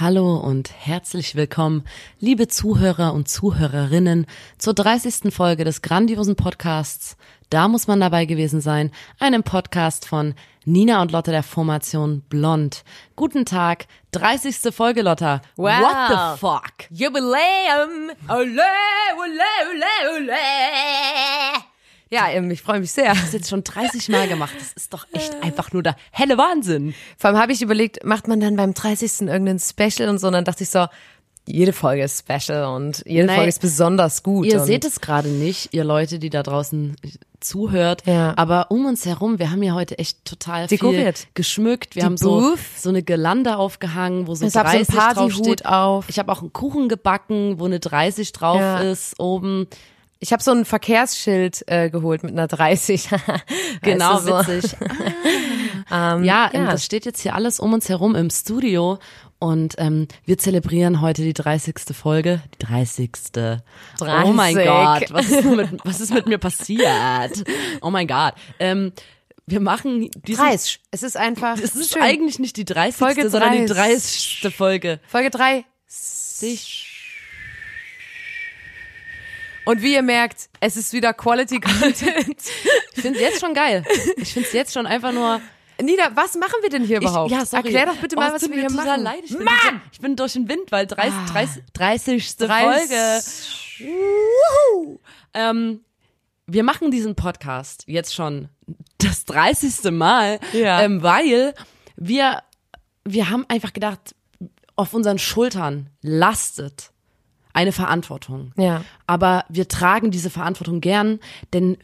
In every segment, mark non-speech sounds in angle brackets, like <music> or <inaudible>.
Hallo und herzlich willkommen, liebe Zuhörer und Zuhörerinnen, zur 30. Folge des grandiosen Podcasts Da muss man dabei gewesen sein, einem Podcast von Nina und Lotta der Formation Blond. Guten Tag, 30. Folge, Lotta. Wow. What the fuck? Jubiläum. Ole, ole, ole, ole. Ja, ähm, ich freue mich sehr. Das jetzt schon 30 Mal gemacht. Das ist doch echt einfach nur der helle Wahnsinn. Vor allem habe ich überlegt, macht man dann beim 30. irgendein Special und so, und dann dachte ich so, jede Folge ist special und jede Nein, Folge ist besonders gut. Ihr seht es gerade nicht, ihr Leute, die da draußen zuhört. Ja. Aber um uns herum, wir haben ja heute echt total Dekoriert. viel geschmückt. Wir Die haben so, Booth. so eine Gelande aufgehangen, wo so Ich hab so einen 30 Partyhut draufsteht. auf. Ich habe auch einen Kuchen gebacken, wo eine 30 drauf Ja. ist oben. Ich habe so ein Verkehrsschild äh, geholt mit einer 30. <laughs> Genau, so. witzig. <laughs> ja, ähm, ja. das steht jetzt hier alles um uns herum im Studio. Und ähm, wir zelebrieren heute die 30. Folge. Die 30. Oh mein 30. Gott, was ist, mit, was ist mit mir passiert? Oh mein Gott. Ähm, wir machen diesen... 30. Es ist einfach. Es ist schön. eigentlich nicht die 30. Folge sondern die 30. 30. Folge. Folge 3. Und wie ihr merkt, es ist wieder Quality Content. <laughs> Ich finde es jetzt schon geil. Ich finde es jetzt schon einfach nur... Nina, was machen wir denn hier überhaupt? Ich, ja, sorry. Erklär doch bitte mal, oh, was wir hier machen. Leid. Ich bin, Mann! Durch, ich bin durch den Wind, weil 30. 30. 30. 30. Folge. Ähm, wir machen diesen Podcast jetzt schon das 30. Mal, Ja. ähm, weil wir, wir haben einfach gedacht, auf unseren Schultern lastet eine Verantwortung. Ja. Aber wir tragen diese Verantwortung gern, denn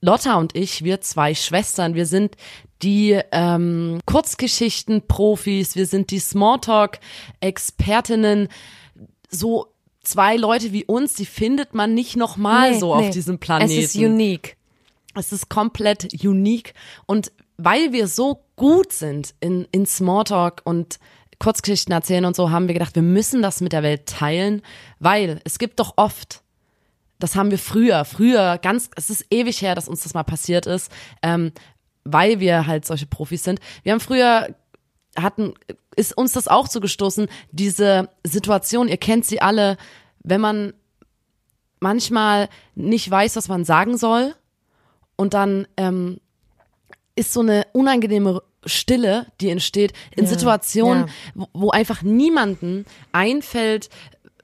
Lotta und ich, wir zwei Schwestern, wir sind die ähm, Kurzgeschichten-Profis, wir sind die Smalltalk-Expertinnen, so zwei Leute wie uns, die findet man nicht nochmal Nee, so nee. auf diesem Planeten. Es ist unique. Es ist komplett unique und weil wir so gut sind in, in Smalltalk und Kurzgeschichten erzählen und so, haben wir gedacht, wir müssen das mit der Welt teilen, weil es gibt doch oft, das haben wir früher, früher, ganz, es ist ewig her, dass uns das mal passiert ist, ähm, weil wir halt solche Profis sind. Wir haben früher hatten, ist uns das auch zugestoßen, diese Situation, ihr kennt sie alle, wenn man manchmal nicht weiß, was man sagen soll und dann ähm, ist so eine unangenehme Stille, die entsteht in Situationen, ja. wo, einfach niemanden einfällt,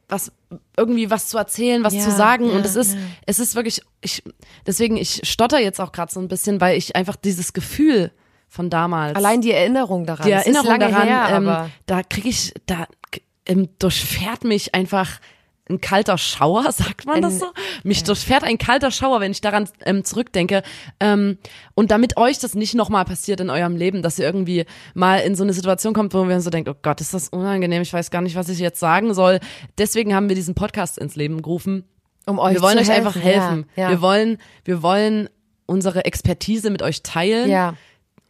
was irgendwie was zu erzählen, was Ja, zu sagen ja, und es ist ja. es ist wirklich ich deswegen ich stotter jetzt auch gerade so ein bisschen, weil ich einfach dieses Gefühl von damals Allein die Erinnerung daran. die Erinnerung daran, her, ähm, da kriege ich, da ähm, durchfährt mich einfach ein kalter Schauer, <laughs> sagt man das so? Mich durchfährt ein kalter Schauer, wenn ich daran ähm, zurückdenke. Ähm, und damit euch das nicht nochmal passiert in eurem Leben, dass ihr irgendwie mal in so eine Situation kommt, wo man so denkt, oh Gott, ist das unangenehm, ich weiß gar nicht, was ich jetzt sagen soll. Deswegen haben wir diesen Podcast ins Leben gerufen. um euch Wir wollen zu euch einfach helfen. Ja, ja. Wir wollen, wir wollen unsere Expertise mit euch teilen. ja.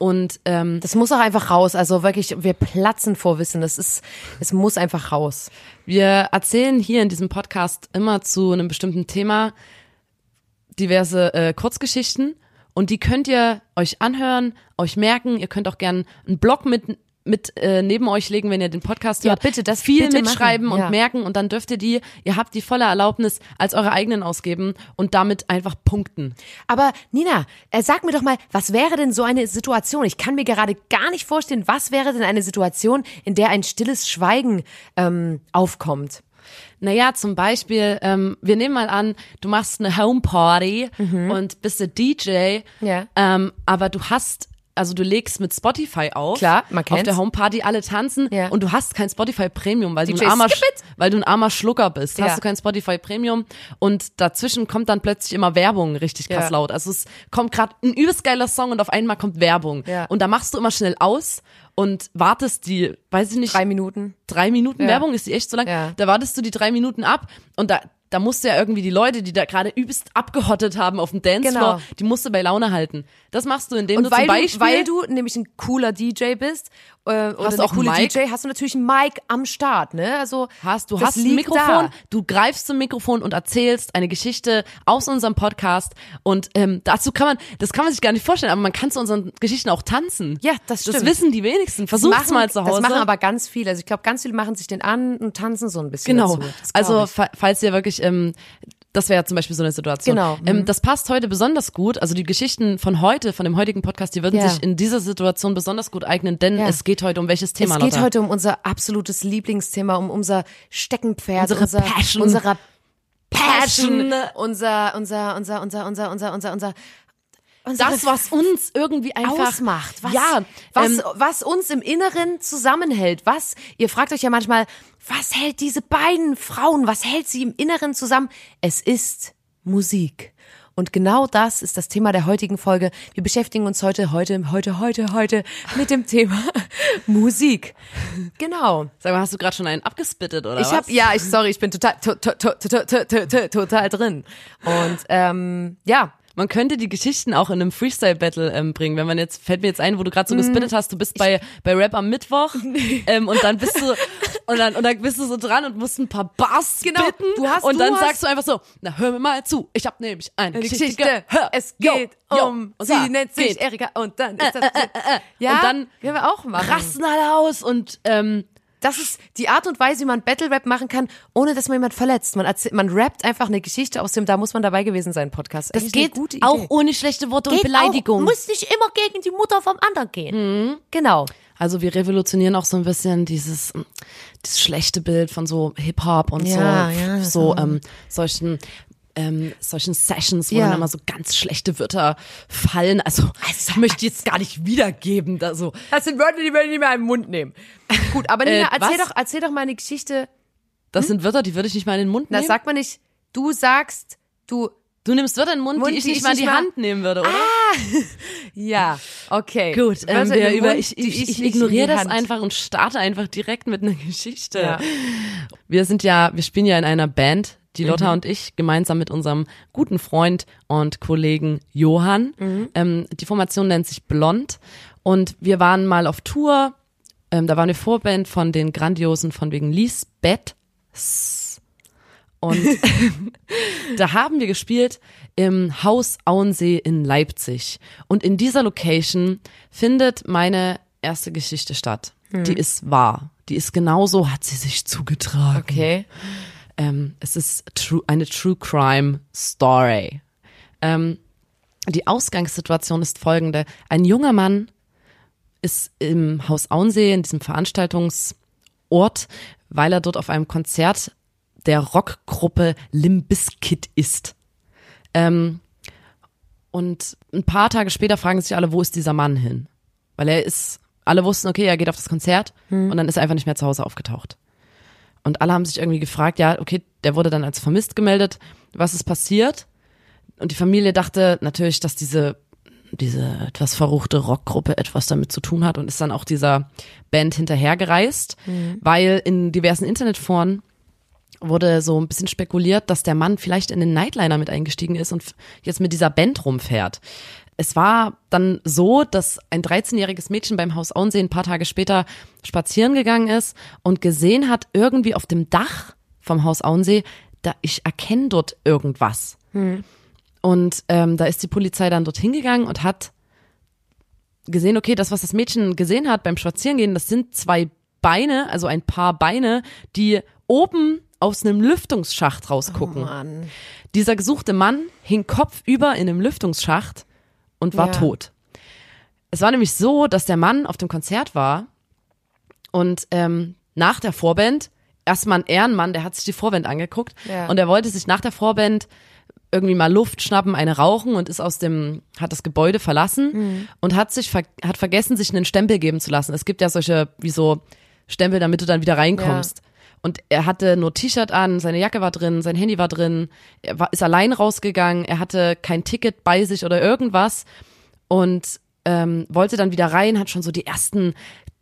Und ähm, Das muss auch einfach raus. Also wirklich, wir platzen vor Wissen. Das ist, es muss einfach raus. Wir erzählen hier in diesem Podcast immer zu einem bestimmten Thema diverse äh, Kurzgeschichten und die könnt ihr euch anhören, euch merken. Ihr könnt auch gern einen Blog mit mit äh, neben euch legen, wenn ihr den Podcast Ja, hört. bitte, das viel bitte mitschreiben machen, ja. und merken und dann dürft ihr die, ihr habt die volle Erlaubnis als eure eigenen ausgeben und damit einfach punkten. Aber Nina, äh, sag mir doch mal, was wäre denn so eine Situation? Ich kann mir gerade gar nicht vorstellen, was wäre denn eine Situation, in der ein stilles Schweigen ähm, aufkommt? Naja, zum Beispiel, ähm, wir nehmen mal an, du machst eine Homeparty und bist der DJ, Mhm. Ja. ähm, aber du hast, also du legst mit Spotify auf, Klar, man auf kennt's. der Homeparty alle tanzen Ja. und du hast kein Spotify Premium, weil du, ein armer, weil du ein armer Schlucker bist, Ja. hast du kein Spotify Premium und dazwischen kommt dann plötzlich immer Werbung richtig krass Ja. laut. Also es kommt gerade ein übelst geiler Song und auf einmal kommt Werbung Ja. und da machst du immer schnell aus und wartest die, weiß ich nicht, Drei Minuten. drei Minuten. Werbung, ist die echt so lang? Ja. Da wartest du die drei Minuten ab und da, da musst du ja irgendwie die Leute, die da gerade übelst abgehottet haben auf dem Dancefloor, Genau. die musst du bei Laune halten. Das machst du, indem Und du weil zum Beispiel du, weil du nämlich ein cooler DJ bist, äh, oder Hast du eine auch coole ein Mic? DJ, hast du natürlich ein Mic am Start, ne? Also hast, du das hast ein Mikrofon, da. du greifst zum Mikrofon und erzählst eine Geschichte aus unserem Podcast und ähm, dazu kann man, das kann man sich gar nicht vorstellen, aber man kann zu unseren Geschichten auch tanzen. Ja, das Das stimmt. wissen die wenigsten. Das Versuch's machen- mal zu Hause. Das machen aber ganz viele. Also ich glaube, ganz viele machen sich den an und tanzen so ein bisschen Genau. Das Also fa- falls ihr wirklich, ähm, das wäre ja zum Beispiel so eine Situation. Genau. Ähm, das passt heute besonders gut. Also die Geschichten von heute, von dem heutigen Podcast, die würden Ja. sich in dieser Situation besonders gut eignen, denn Ja. es geht heute um welches Thema, es geht Lotta? heute um unser absolutes Lieblingsthema, um unser Steckenpferd, Unsere unser, Passion. unsere Passion, unser, unser, unser, unser, unser, unser, unser, unser, das, was uns irgendwie einfach ausmacht. Was, ja, was, ähm, was uns im Inneren zusammenhält. Was, ihr fragt euch ja manchmal, was hält diese beiden Frauen, was hält sie im Inneren zusammen? Es ist Musik. Und genau das ist das Thema der heutigen Folge. Wir beschäftigen uns heute, heute, heute, heute, heute mit dem Thema <laughs> Musik. Genau. Sag mal, hast du gerade schon einen abgespittet oder Ich was? habe ja, ich sorry, ich bin total to, to, to, to, to, to, to, total drin. Und ähm, ja, Man könnte die Geschichten auch in einem Freestyle-Battle ähm, bringen. Wenn man jetzt, fällt mir jetzt ein, wo du gerade so gespittet hast, du bist bei, bei Rap am Mittwoch <laughs> ähm, und dann bist du und dann, und dann bist du so dran und musst ein paar Bars Genau, spitten du hast- und du dann hast- sagst du einfach so, na hör mir mal zu, ich habe nämlich eine Geschichte, Geschichte. gehört. Es geht jo, um, und sie nennt sich geht. Erika und dann ist das, ja, und dann können wir auch machen. rasten alle aus und ähm, Das ist die Art und Weise, wie man Battle Rap machen kann, ohne dass man jemand verletzt. Man, erzählt, man rappt einfach eine Geschichte aus dem, da muss man dabei gewesen sein, Podcast. das Eigentlich geht auch ohne schlechte Worte und Geht Beleidigung. Auch, muss nicht immer gegen die Mutter vom anderen gehen. Genau. Also wir revolutionieren auch so ein bisschen dieses, mm, dieses schlechte Bild von so Hip-Hop und Ja, so, ja, so ähm, solchen ähm, solchen Sessions, wo Ja. dann immer so ganz schlechte Wörter fallen. Also, ich möchte jetzt gar nicht wiedergeben. Da so. Das sind Wörter, die wir nicht mehr im Mund nehmen. Gut, aber <laughs> Nina, Äh, erzähl, was? doch, erzähl doch mal eine Geschichte. Das sind Wörter, die würde ich nicht mal in den Mund Na, nehmen. sag mal nicht, du sagst, du, du nimmst Wörter in den Mund, Mund, die ich die nicht ich mal in die mal- Hand nehmen würde, oder? <laughs> ja, okay. Gut, ähm, in wir den über, Mund, ich, ich, ich, in ignoriere das Hand. einfach und starte einfach direkt mit einer Geschichte. Ja. Wir sind ja, wir spielen ja in einer Band, die Lotta Mhm. und ich, gemeinsam mit unserem guten Freund und Kollegen Johann. Mhm. Ähm, die Formation nennt sich Blond und wir waren mal auf Tour. Ähm, da waren wir Vorband von den grandiosen von wegen Lisbeth. Und <laughs> da haben wir gespielt im Haus Auensee in Leipzig. Und in dieser Location findet meine erste Geschichte statt. Hm. Die ist wahr. Die ist genauso, hat sie sich zugetragen. Okay. Ähm, es ist true, eine True Crime Story. Ähm, die Ausgangssituation ist folgende. Ein junger Mann ist im Haus Auensee, in diesem Veranstaltungsort, weil er dort auf einem Konzert der Rockgruppe Limbiskit ist. Ähm, und ein paar Tage später fragen sich alle, wo ist dieser Mann hin? Weil er ist, alle wussten, okay, er geht auf das Konzert und dann ist er einfach nicht mehr zu Hause aufgetaucht. Und alle haben sich irgendwie gefragt, ja, okay, der wurde dann als vermisst gemeldet. Was ist passiert? Und die Familie dachte natürlich, dass diese, diese etwas verruchte Rockgruppe etwas damit zu tun hat und ist dann auch dieser Band hinterhergereist, weil in diversen Internetforen wurde so ein bisschen spekuliert, dass der Mann vielleicht in den Nightliner mit eingestiegen ist und jetzt mit dieser Band rumfährt. Es war dann so, dass ein 13-jähriges Mädchen beim Haus Auensee ein paar Tage später spazieren gegangen ist und gesehen hat, irgendwie auf dem Dach vom Haus Auensee, da ich erkenne dort irgendwas. Und ähm, da ist die Polizei dann dorthin gegangen und hat gesehen, okay, das, was das Mädchen gesehen hat beim Spazierengehen, das sind zwei Beine, also ein paar Beine, die oben aus einem Lüftungsschacht rausgucken. Mann. Dieser gesuchte Mann hing kopfüber in einem Lüftungsschacht und war Ja. tot. Es war nämlich so, dass der Mann auf dem Konzert war und ähm, nach der Vorband, erstmal ein Ehrenmann, der hat sich die Vorband angeguckt Ja. und er wollte sich nach der Vorband irgendwie mal Luft schnappen, eine rauchen und ist aus dem, hat das Gebäude verlassen und hat sich, ver hat vergessen, sich einen Stempel geben zu lassen. Es gibt ja solche, wie so Stempel, damit du dann wieder reinkommst. Und er hatte nur T-Shirt an, seine Jacke war drin, sein Handy war drin, er war, ist allein rausgegangen, er hatte kein Ticket bei sich oder irgendwas. Und ähm, wollte dann wieder rein, hat schon so die ersten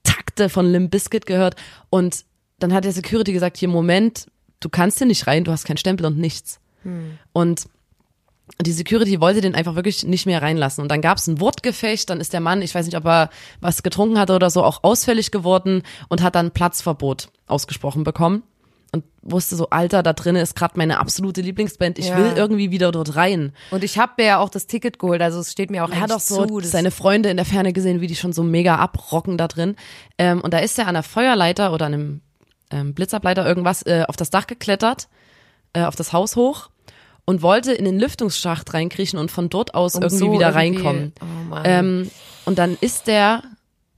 Takte von Limp Bizkit gehört. Und dann hat der Security gesagt, hier Moment, du kannst hier nicht rein, du hast keinen Stempel und nichts. Und die Security wollte den einfach wirklich nicht mehr reinlassen. Und dann gab es ein Wortgefecht, dann ist der Mann, ich weiß nicht, ob er was getrunken hatte oder so, auch ausfällig geworden und hat dann Platzverbot ausgesprochen bekommen. Und wusste so, Alter, da drinnen ist gerade meine absolute Lieblingsband. Ich Ja. will irgendwie wieder dort rein. Und ich habe mir ja auch das Ticket geholt, also es steht mir auch Er hat auch so zu. seine Freunde in der Ferne gesehen, wie die schon so mega abrocken da drin. Ähm, und da ist er an der Feuerleiter oder an einem ähm, Blitzableiter irgendwas äh, auf das Dach geklettert, äh, auf das Haus hoch und wollte in den Lüftungsschacht reinkriechen und von dort aus Um irgendwie so wieder irgendwie- reinkommen. Oh. Ähm, und dann ist der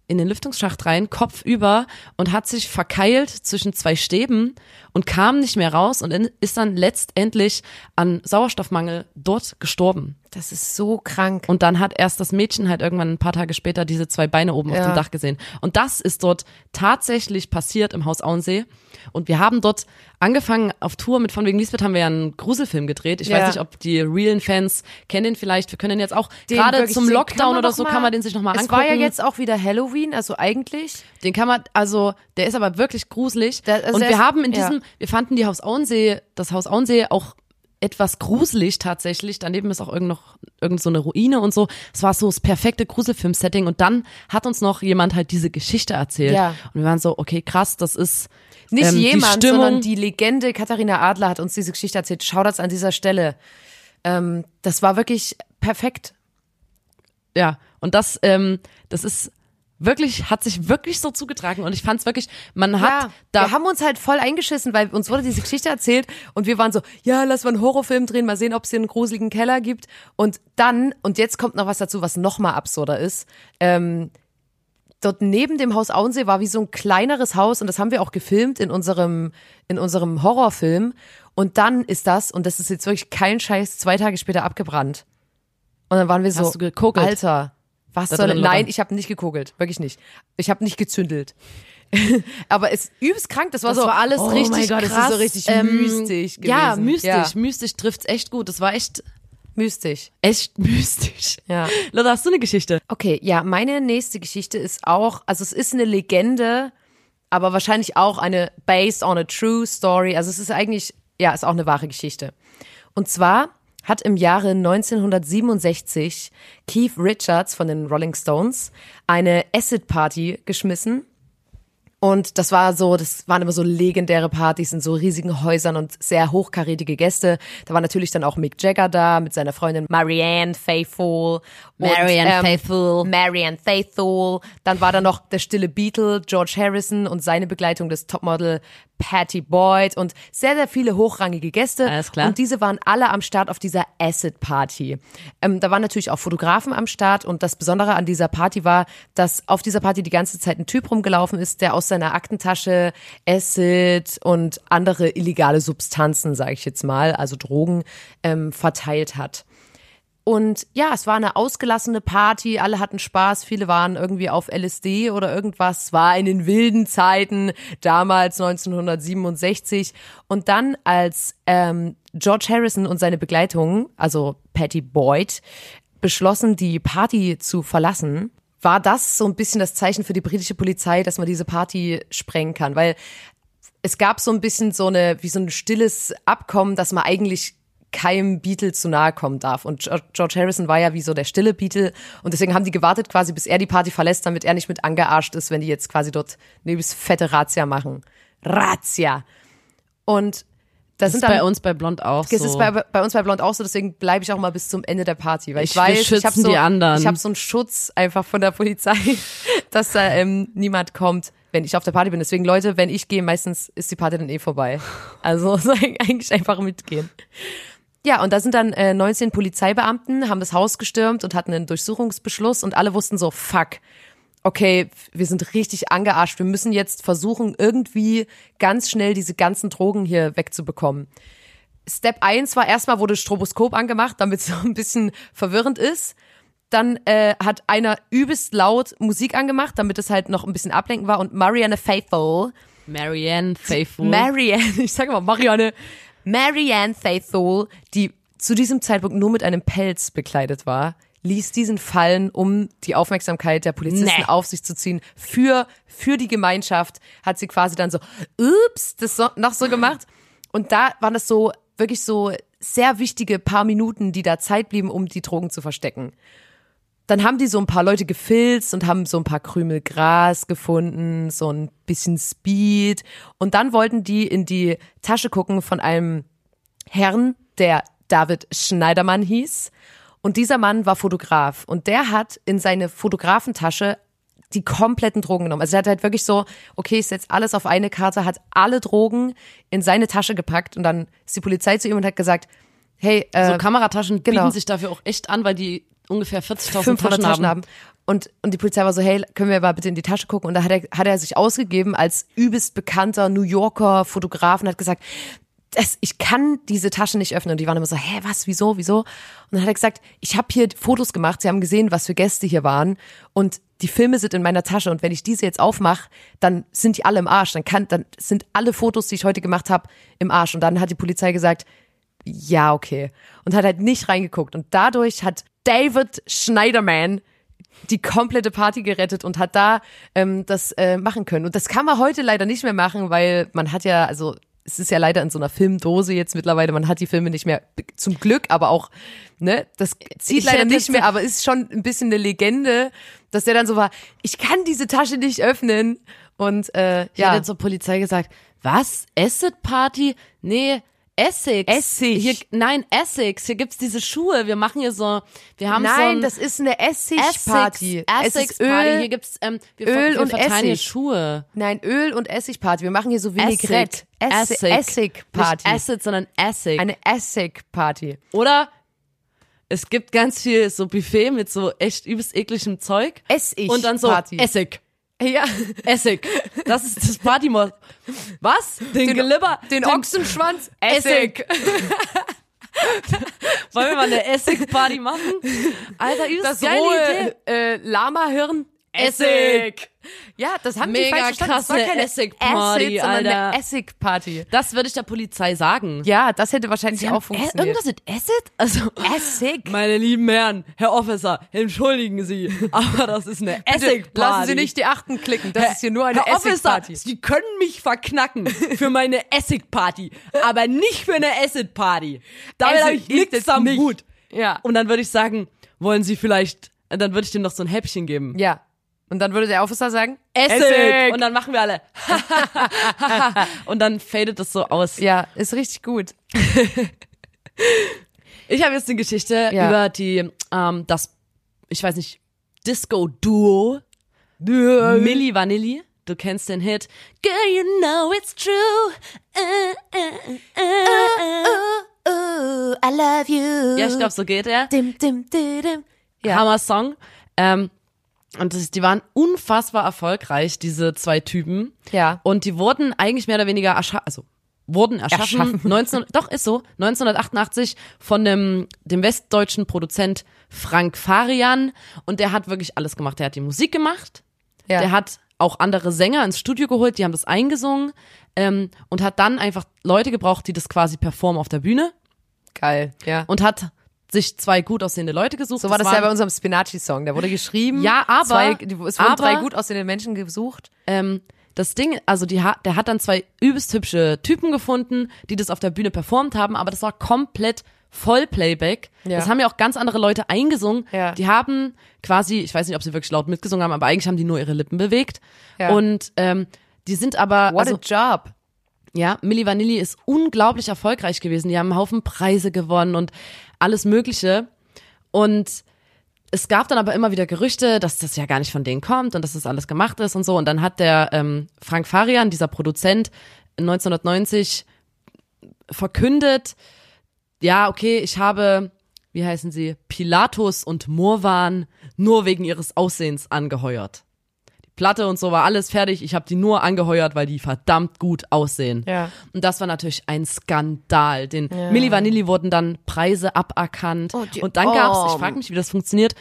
in den Lüftungsschacht rein, Kopf über und hat sich verkeilt zwischen zwei Stäben und kam nicht mehr raus und ist dann letztendlich an Sauerstoffmangel dort gestorben. das ist so krank. Und dann hat erst das Mädchen halt irgendwann ein paar Tage später diese zwei Beine oben auf Ja. dem Dach gesehen. Und das ist dort tatsächlich passiert im Haus Auensee. Und wir haben dort angefangen auf Tour mit von wegen Lisbeth haben wir ja einen Gruselfilm gedreht. Ich Ja. weiß nicht, ob die realen Fans kennen den vielleicht. Wir können den jetzt auch gerade zum Lockdown oder so mal- kann man den sich nochmal Es angucken. war ja jetzt auch wieder Halloween, also eigentlich. Den kann man, also der ist aber wirklich gruselig. Da- also und der wir ist- haben in ja. diesem, wir fanden die Haus Auensee, das Haus Auensee auch etwas gruselig tatsächlich. Daneben ist auch irgend noch irgend so eine Ruine und so. Es war so das perfekte Gruselfilm-Setting. Und dann hat uns noch jemand halt diese Geschichte erzählt. Ja. Und wir waren so, okay, krass, das ist Nicht ähm, jemand, die sondern die Legende Katharina Adler hat uns diese Geschichte erzählt. Shoutouts an dieser Stelle. Ähm, das war wirklich perfekt. Ja, und das, ähm, das ist wirklich, hat sich wirklich so zugetragen. Und ich fand es wirklich, man hat ja, da wir haben uns halt voll eingeschissen, weil uns wurde diese Geschichte erzählt und wir waren so, ja, lass mal einen Horrorfilm drehen, mal sehen, ob es hier einen gruseligen Keller gibt. Und dann, und jetzt kommt noch was dazu, was noch mal absurder ist, ähm, dort neben dem Haus Auensee war wie so ein kleineres Haus und das haben wir auch gefilmt in unserem, in unserem Horrorfilm. Und dann ist das, und das ist jetzt wirklich kein Scheiß, zwei Tage später abgebrannt. Und dann waren wir so? Alter, was Da soll, drin, nein, ich habe nicht gekogelt, wirklich nicht. Ich habe nicht gezündelt. <laughs> Aber es übelst krank, das war das so war alles oh richtig mein Gott, krass. das ist so richtig ähm, mystisch gewesen. Ja, mystisch, Ja, mystisch trifft's echt gut. Das war echt, mystisch. echt <laughs> mystisch. Ja. Lotta, hast du eine Geschichte? Okay, ja, meine nächste Geschichte ist auch, also es ist eine Legende, aber wahrscheinlich auch eine based on a true story. Also es ist eigentlich, ja, ist auch eine wahre Geschichte. Und zwar hat im Jahre 1967 Keith Richards von den Rolling Stones eine Acid Party geschmissen. Und das war so, das waren immer so legendäre Partys in so riesigen Häusern und sehr hochkarätige Gäste. Da war natürlich dann auch Mick Jagger da mit seiner Freundin Marianne Faithfull. Und, Marianne Faithfull. Marianne Faithfull. Dann war da noch der stille Beatle, George Harrison und seine Begleitung des Topmodel Patty Boyd und sehr, sehr viele hochrangige Gäste. Alles klar. Und diese waren alle am Start auf dieser Acid Party. Ähm, da waren natürlich auch Fotografen am Start und das Besondere an dieser Party war, dass auf dieser Party die ganze Zeit ein Typ rumgelaufen ist, der aus seiner Aktentasche Acid und andere illegale Substanzen, sage ich jetzt mal, also Drogen, ähm, verteilt hat. Und ja, es war eine ausgelassene Party, alle hatten Spaß, viele waren irgendwie auf LSD oder irgendwas. War in den wilden Zeiten, damals 1967. Und dann, als ähm, George Harrison und seine Begleitung, also Patty Boyd, beschlossen, die Party zu verlassen, war das so ein bisschen das Zeichen für die britische Polizei, dass man diese Party sprengen kann. Weil es gab so ein bisschen so eine, wie so ein stilles Abkommen, dass man eigentlich keinem Beatle zu nahe kommen darf. Und Geo- George Harrison war ja wie so der stille Beatle. Und deswegen haben die gewartet quasi, bis er die Party verlässt, damit er nicht mit angearscht ist, wenn die jetzt quasi dort eine übelst fette Razzia machen. Razzia. Und das, Das ist dann, bei uns bei Blond auch das so. ist bei, bei uns bei Blond auch so, deswegen bleibe ich auch mal bis zum Ende der Party, weil ich, Ich- weiß, ich habe so, die anderen. ich habe so einen Schutz einfach von der Polizei, <laughs> dass da ähm, niemand kommt, wenn ich auf der Party bin. Deswegen Leute, wenn ich gehe, meistens ist die Party dann eh vorbei. <laughs> Also <laughs> eigentlich einfach mitgehen. Ja, und da sind dann äh, 19 Polizeibeamten, haben das Haus gestürmt und hatten einen Durchsuchungsbeschluss und alle wussten so, fuck, okay, wir sind richtig angearscht, wir müssen jetzt versuchen, irgendwie ganz schnell diese ganzen Drogen hier wegzubekommen. Step 1 war erstmal, wurde Stroboskop angemacht, damit es <laughs> so ein bisschen verwirrend ist. Dann äh, hat einer übelst laut Musik angemacht, damit es halt noch ein bisschen ablenken war. Und Marianne Faithful, Marianne Faithful. Marianne, <laughs> ich sage mal Marianne, Marianne Faithful, die zu diesem Zeitpunkt nur mit einem Pelz bekleidet war, ließ diesen fallen, um die Aufmerksamkeit der Polizisten Nee. auf sich zu ziehen. Für, für die Gemeinschaft hat sie quasi dann so, ups, das so, noch so gemacht. Und da waren das so, wirklich so sehr wichtige paar Minuten, die da Zeit blieben, um die Drogen zu verstecken. Dann haben die so ein paar Leute gefilzt und haben so ein paar Krümel Gras gefunden, so ein bisschen Speed. Und dann wollten die in die Tasche gucken von einem Herrn, der David Schneidermann hieß. Und dieser Mann war Fotograf. Und der hat in seine Fotografentasche die kompletten Drogen genommen. Also er hat halt wirklich so, okay, ich setze alles auf eine Karte, hat alle Drogen in seine Tasche gepackt und dann ist die Polizei zu ihm und hat gesagt, hey, äh, So Kamerataschen genau. bieten sich dafür auch echt an, weil die ungefähr 40.000 500 Taschen, Taschen haben. haben. Und, und die Polizei war so, hey, können wir mal bitte in die Tasche gucken? Und da hat er, hat er sich ausgegeben als übelst bekannter New Yorker Fotograf und hat gesagt, das, ich kann diese Taschen nicht öffnen. Und die waren immer so, hä, was, wieso, wieso? Und dann hat er gesagt, ich habe hier Fotos gemacht, sie haben gesehen, was für Gäste hier waren und die Filme sind in meiner Tasche und wenn ich diese jetzt aufmache, dann sind die alle im Arsch. Dann kann, dann sind alle Fotos, die ich heute gemacht habe, im Arsch. Und dann hat die Polizei gesagt, ja, okay. Und hat halt nicht reingeguckt. Und dadurch hat David Schneiderman die komplette Party gerettet und hat da ähm, das äh, machen können. Und das kann man heute leider nicht mehr machen, weil man hat ja, also es ist ja leider in so einer Filmdose jetzt mittlerweile, man hat die Filme nicht mehr, zum Glück, aber auch, ne, das zieht Ich leider nicht mehr, aber ist schon ein bisschen eine Legende, dass der dann so war, ich kann diese Tasche nicht öffnen. Und äh, Ich ja, hätte zur Polizei gesagt, was? Acid Party? Nee, Essex. Essig. Hier, nein, Essex. Hier gibt's diese Schuhe. Wir machen hier so, wir haben so nein, ein das ist eine Essigparty. Essex, Es Essex ist Party. Öl, Hier gibt's, ähm, wir, Öl wir und verteilen Essig. Schuhe. Nein, Öl und Essigparty. Wir machen hier so Vinaigrette. Essig. Essig. Essigparty. Nicht Acid, sondern Essig. Eine Essigparty. Oder es gibt ganz viel so Buffet mit so echt übelst ekligem Zeug. Essig. Und dann so Party. Essig. Ja. Essig. Das ist das Partymod. Was? Den, Gelibber? Den Ochsenschwanz. Essig. <laughs> Wollen wir mal eine Essig-Party machen? Alter, übelst Das geile Idee. rohe äh, Lama-Hirn. Essig. Ja, das haben Mega die falsch verstanden. Das war krasse keine Essig-Party, sondern Alter. eine Essigparty. Das würde ich der Polizei sagen. Ja, das hätte wahrscheinlich auch Äh, funktioniert. irgendwas mit Acid? Also, Essig? meine lieben Herren, Herr Officer, entschuldigen Sie, aber das ist eine <laughs> Essig-Party. Lassen Sie nicht die Achten klicken. Das ist hier nur eine Herr Officer, Essigparty. Sie können mich verknacken für meine Essig-Party, aber nicht für eine Acid-Party. Damit Essig habe ich nichts am nicht. Hut. Ja. Und dann würde ich sagen, wollen Sie vielleicht, dann würde ich dem noch so ein Häppchen geben. Ja. Und dann würde der Officer sagen, Essig. Und dann machen wir alle. <laughs> und dann fadet das so aus. Ja, ist richtig gut. Ich habe jetzt eine Geschichte Ja. über die, ähm, das, ich weiß nicht, Disco-Duo Milli Vanilli. Du kennst den Hit. Girl, you know it's true. Uh, uh, uh, uh. I love you. Ja, ich glaube, so geht er. Dim, dim, dim, dim. Ja. Hammer Song. Ähm, und das, die waren unfassbar erfolgreich, diese zwei Typen. Ja. Und die wurden eigentlich mehr oder weniger erschaffen, also wurden erschaffen, Erschaffen. <laughs> 19, doch ist so, 1988 von dem, dem westdeutschen Produzent Frank Farian und der hat wirklich alles gemacht. Der hat die Musik gemacht, Ja. der hat auch andere Sänger ins Studio geholt, die haben das eingesungen ähm, und hat dann einfach Leute gebraucht, die das quasi performen auf der Bühne Geil. Ja. und hat sich zwei gut aussehende Leute gesucht. So war das, waren- ja bei unserem Spinaci-Song. Der wurde geschrieben. Ja, aber- Zwei, es wurden aber- drei gut aussehende Menschen gesucht. ähm, das Ding, also die der hat dann zwei übelst hübsche Typen gefunden, die das auf der Bühne performt haben, aber das war komplett Vollplayback. Ja. Das haben ja auch ganz andere Leute eingesungen. Ja. Die haben quasi, ich weiß nicht, ob sie wirklich laut mitgesungen haben, aber eigentlich haben die nur ihre Lippen bewegt. Ja. Und ähm, die sind aber, What also, a job. Ja, Milli Vanilli ist unglaublich erfolgreich gewesen. Die haben einen Haufen Preise gewonnen und alles Mögliche. Und es gab dann aber immer wieder Gerüchte, dass das ja gar nicht von denen kommt und dass das alles gemacht ist und so. Und dann hat der ähm, Frank Farian, dieser Produzent, 1990 verkündet, ja, okay, ich habe, wie heißen sie, Pilatus und Murwan nur wegen ihres Aussehens angeheuert. Platte und so war alles fertig. Ich habe die nur angeheuert, weil die verdammt gut aussehen. Ja. Und das war natürlich ein Skandal. Den Milli Vanilli wurden dann Preise aberkannt. Oh, die und dann gab's, ich Armen. frage mich, wie das funktioniert.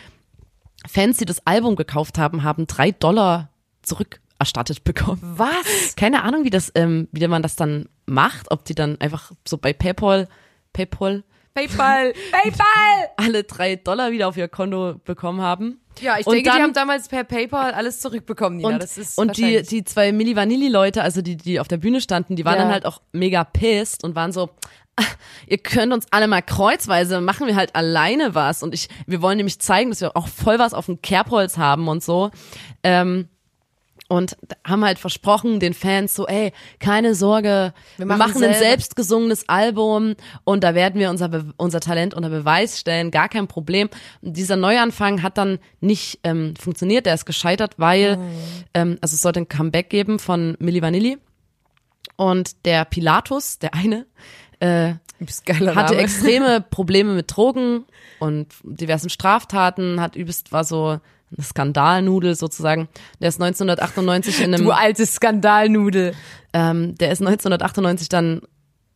Fans, die das Album gekauft haben, haben drei Dollar zurückerstattet <laughs> bekommen. Was? Keine Ahnung, wie das, ähm, wie man das dann macht, ob die dann einfach so bei PayPal, PayPal Paypal. Paypal. <laughs> alle drei Dollar wieder auf ihr Konto bekommen haben. Ja, ich Und denke, die dann- haben damals per PayPal alles zurückbekommen, Nina. Und, das ist und die, die zwei Milli Vanilli-Leute, also die, die auf der Bühne standen, die waren Ja. dann halt auch mega pissed und waren so, "Ah, <laughs> ihr könnt uns alle mal kreuzweise, machen wir halt alleine was. Und ich, wir wollen nämlich zeigen, dass wir auch voll was auf dem Kerbholz haben und so. Ähm, und haben halt versprochen den Fans so, ey, keine Sorge, wir machen machen, ein selber. selbst gesungenes Album und da werden wir unser, Be unser Talent unter Beweis stellen, gar kein Problem. Und dieser Neuanfang hat dann nicht ähm, funktioniert, der ist gescheitert, weil, ähm, also es sollte ein Comeback geben von Milli Vanilli und der Pilatus, der eine, äh, hatte extreme Probleme mit Drogen und diversen Straftaten, hat übelst, war so eine Skandalnudel sozusagen. Der ist 1998 in einem, Du alte Skandalnudel. ähm, der ist 1998 dann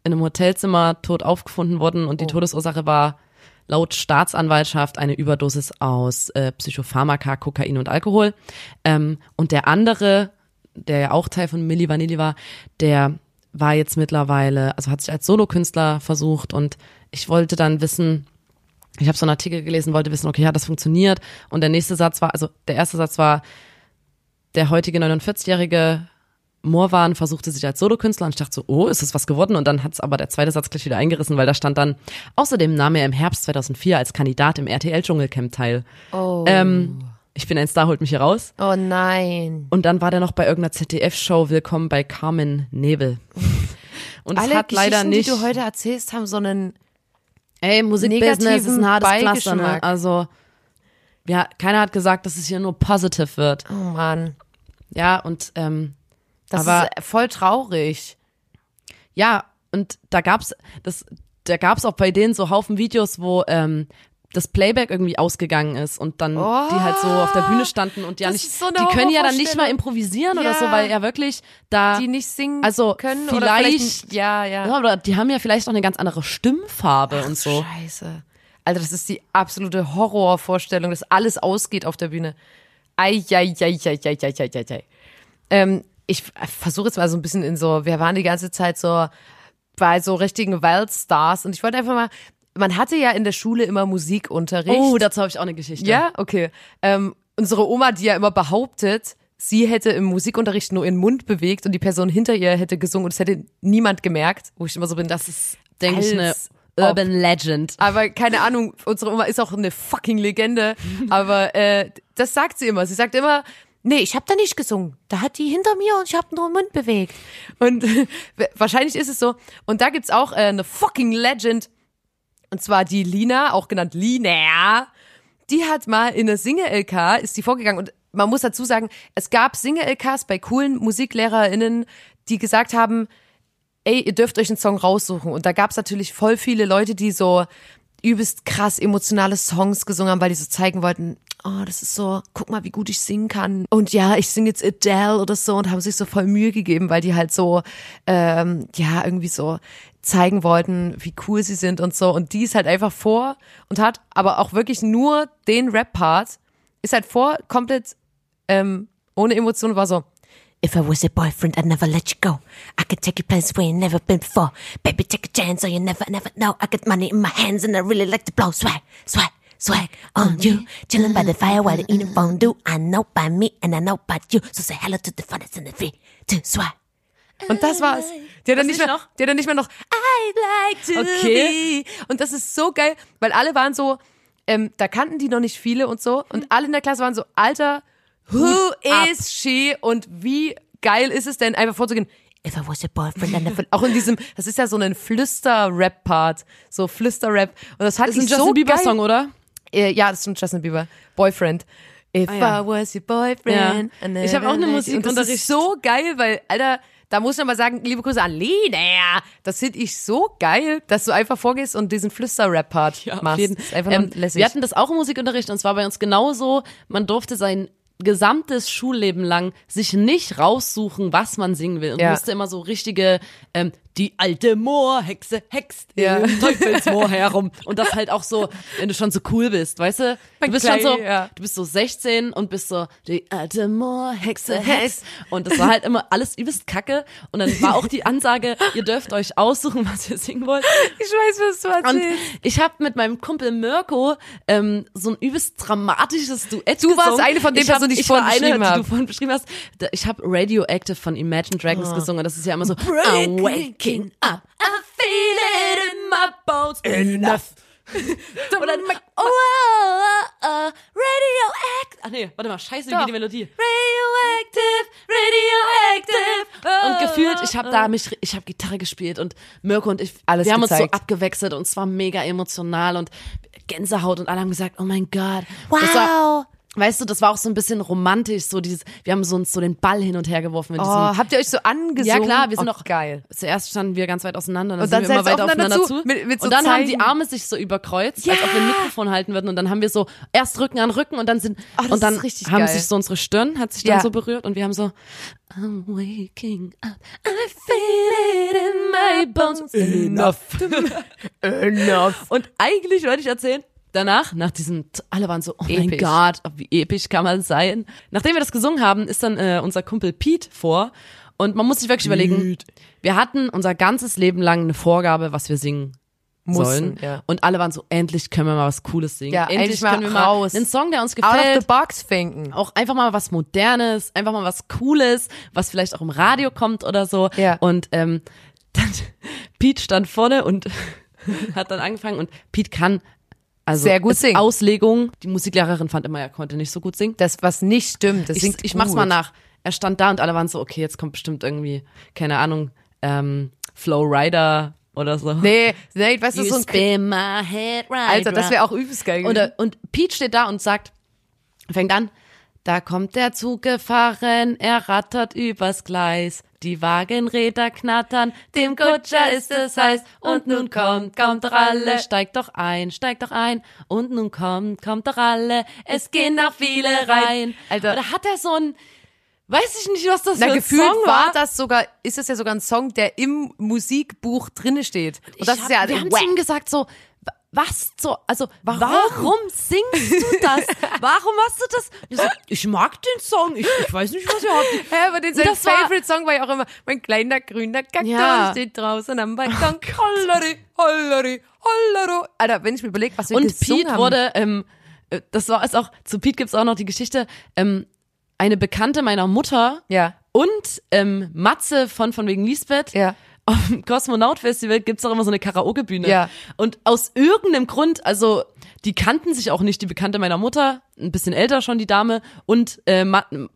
in einem Hotelzimmer tot aufgefunden worden und die Todesursache war laut Staatsanwaltschaft eine Überdosis aus äh, Psychopharmaka, Kokain und Alkohol. Ähm, und der andere, der ja auch Teil von Milli Vanilli war, der war jetzt mittlerweile, also hat sich als Solokünstler versucht und ich wollte dann wissen, ich habe so einen Artikel gelesen, wollte wissen, okay, hat das funktioniert? Und der nächste Satz war, also der erste Satz war, der heutige 49-jährige Morwan versuchte sich als Solokünstler und ich dachte so, oh, ist das was geworden? Und dann hat es aber der zweite Satz gleich wieder eingerissen, weil da stand dann, außerdem nahm er im Herbst 2004 als Kandidat im RTL Dschungelcamp teil. Oh. Ähm, ich bin ein Star, holt mich hier raus. oh nein. Und dann war der noch bei irgendeiner ZDF-Show, Willkommen bei Carmen Nebel. Und es Alle hat leider Geschichten, nicht, die du heute erzählst, haben so einen ey, Musikbusiness ist ein hartes Pflaster, ne? Also, ja, keiner hat gesagt, dass es hier nur positive wird. Oh Mann. Ja, und ähm, Das Aber- ist voll traurig. Ja, und da gab's das, da gab's auch bei denen so Haufen Videos, wo ähm, das Playback irgendwie ausgegangen ist und dann Oh, die halt so auf der Bühne standen und ja nicht, so die können ja dann nicht mal improvisieren oder Ja. so, weil ja wirklich da, Die nicht singen also können oder vielleicht, vielleicht ja, ja. ja, oder die haben ja vielleicht auch eine ganz andere Stimmfarbe und so. Scheiße. Alter, das ist die absolute Horrorvorstellung, dass alles ausgeht auf der Bühne. Ei, ei, ei, ei, ei, ei, ei, ei, ei. Ähm, ich versuche jetzt mal so ein bisschen in so, wir waren die ganze Zeit so bei so richtigen Weltstars und ich wollte einfach mal, man hatte ja in der Schule immer Musikunterricht. Oh, dazu habe ich auch eine Geschichte. Ja, okay. Ähm, unsere Oma, die ja immer behauptet, sie hätte im Musikunterricht nur ihren Mund bewegt und die Person hinter ihr hätte gesungen und es hätte niemand gemerkt, wo ich immer so bin, das ist, denke ich, eine Urban Legend. aber keine Ahnung, unsere Oma ist auch eine fucking Legende. Aber äh, das sagt sie immer. Sie sagt immer, nee, ich habe da nicht gesungen. Da hat die hinter mir und ich habe nur den Mund bewegt. Und <laughs> wahrscheinlich ist es so. Und da gibt's auch äh, eine fucking Legend. Und zwar die Lina, auch genannt Lina. Die hat mal in eine Singe-LK, ist die vorgegangen. Und man muss dazu sagen, es gab Singe-LKs bei coolen MusiklehrerInnen, die gesagt haben, ey, ihr dürft euch einen Song raussuchen. Und da gab's natürlich voll viele Leute, die so übelst krass emotionale Songs gesungen haben, weil die so zeigen wollten, oh, das ist so, guck mal, wie gut ich singen kann. Und ja, ich singe jetzt Adele oder so und haben sich so voll Mühe gegeben, weil die halt so, ähm, ja, irgendwie so zeigen wollten, wie cool sie sind und so. Und die ist halt einfach vor und hat aber auch wirklich nur den Rap-Part, ist halt vor komplett ähm, ohne Emotionen, war so, If I was your boyfriend, I'd never let you go. I could take you places where you've never been before. Baby, take a chance, or you never, never know. I got money in my hands and I really like to blow swag, swag, swag on you. Chilling by the fire while the eating fondue. I know by me and I know by you. So say hello to the fun that's in the V to swag. Und das war's. Die hat dann nicht mehr, noch? die hat dann nicht mehr noch I like to Okay. be. Und das ist so geil, weil alle waren so, ähm, da kannten die noch nicht viele und so. Und alle in der Klasse waren so, Alter, who is she? Und wie geil ist es denn, einfach vorzugehen? If I was your boyfriend, I'd never. Auch in diesem, das ist ja so ein Flüster-Rap-Part. So Flüster-Rap. Und das hat Das ist ein Justin so Bieber geil. Song, oder? Äh, ja, das ist ein Justin Bieber. Boyfriend. If ja. I was your boyfriend. Ja. Ich hab auch eine Und Musikunterricht- Das ist so geil, weil, Alter, da muss ich noch mal sagen, liebe Grüße an Lina. Das finde ich so geil, dass du einfach vorgehst und diesen Flüster-Rap-Part machst. Auf jeden. Einfach Ähm, lässig. wir hatten das auch im Musikunterricht und zwar bei uns genauso. Man durfte sein gesamtes Schulleben lang sich nicht raussuchen, was man singen will und Ja. musste immer so richtige ähm, die alte Moorhexe hext Ja. im <laughs> Teufelsmoor herum. Und das halt auch so, <laughs> wenn du schon so cool bist, weißt du? Du bist schon so, du bist so 16 und bist so, die alte Moorhexe hext. Und das war halt immer <laughs> alles übelst kacke. Und dann war auch die Ansage, ihr dürft euch aussuchen, was ihr singen wollt. Ich weiß, was du Und erzählst. ich habe mit meinem Kumpel Mirko ähm, so ein übelst dramatisches Duett Du warst gesungen. eine von den ich Personen, die ich ich vorhin beschrieben eine, die hab. du vorhin beschrieben hast. Ich habe Radioactive von Imagine Dragons gesungen. Das ist ja immer so I'm waking up, I feel it in my bones. Enough. <laughs> Dann, oh, oh, oh, oh, radioactive. Ach nee, warte mal, scheiße, wie geht die Melodie? Radioactive, radioactive. Und gefühlt, ich habe da mich, ich habe Gitarre gespielt und Mirko und ich, Alles wir haben uns so abgewechselt und es war mega emotional und Gänsehaut und alle haben gesagt, oh mein Gott. Wow. Weißt du, das war auch so ein bisschen romantisch, so dieses, wir haben so uns so den Ball hin und her geworfen mit Oh, diesem, habt ihr euch so angesungen? ja klar, wir sind oh, auch geil. Zuerst standen wir ganz weit auseinander, dann, Und dann sind wir immer weiter aufeinander aufeinander zu, zu. mit- mit so und dann haben die Zeigen. Arme sich so überkreuzt, als Ja. ob wir ein Mikrofon halten würden. Und dann haben wir so erst Rücken an Rücken und dann sind Oh, und dann haben geil. sich so unsere Stirn hat sich dann Ja. so berührt und wir haben so I'm waking up, I feel it in my bones. Enough. Enough. <laughs> Und eigentlich wollte ich erzählen, danach, nach diesem, alle waren so, oh mein Episch. Gott, wie episch kann man sein. Nachdem wir das gesungen haben, ist dann äh, unser Kumpel Pete vor. Und man muss sich wirklich überlegen, wir hatten unser ganzes Leben lang eine Vorgabe, was wir singen Mussten, sollen. ja. Und alle waren so, endlich können wir mal was Cooles singen. Ja, endlich mal können wir mal raus. einen Song, der uns Out of gefällt. the box thinken. auch einfach mal was Modernes, einfach mal was Cooles, was vielleicht auch im Radio kommt oder so. Ja. Und ähm, <laughs> dann Pete stand vorne und <laughs> hat dann angefangen und Pete kann also Sehr gut singen. Auslegung. Die Musiklehrerin fand immer, er konnte nicht so gut singen. Das, was nicht stimmt, das Ich, singt ich mach's mal nach. Er stand da und alle waren so, okay, jetzt kommt bestimmt irgendwie, keine Ahnung, ähm, Flow Rider oder so. Nee, nee, weißt du, so ein spin my head right Alter, das wäre auch übelst geil. Und, gewesen. äh, und Pete steht da und sagt, fängt an, da kommt der Zug gefahren, er rattert übers Gleis. Die Wagenräder knattern, dem Kutscher ist es heiß. Und nun kommt, kommt doch alle, steigt doch ein, steigt doch ein. Und nun kommt, kommt doch alle, es gehen noch viele rein. Alter. Oder hat er so ein, weiß ich nicht, was das Na, für ein gefühlt Song war war. das sogar, ist das ja sogar ein Song, der im Musikbuch drinne steht. Und das Ich ist ja hab, wir haben wack. zu ihm gesagt so, was so, also warum, singst du das? <laughs> warum machst du das? Ich, so, ich mag den Song, ich, ich weiß nicht, was ihr habt. Hä, aber den sein Das war- Favorite Song war ja auch immer, mein kleiner grüner Kaktus Ja. steht draußen am Balkon. Hollari, hollari, hollaro. Alter, wenn ich mir überlege, was wir Und Pete haben. wurde, ähm, äh, das war es auch, zu Pete gibt's auch noch die Geschichte, ähm, eine Bekannte meiner Mutter Ja. und ähm, Matze von von wegen Lisbeth. Ja. Auf dem Kosmonaut-Festival gibt's auch immer so eine Karaoke-Bühne. Ja. Und aus irgendeinem Grund, also die kannten sich auch nicht, die Bekannte meiner Mutter, ein bisschen älter schon die Dame, und äh,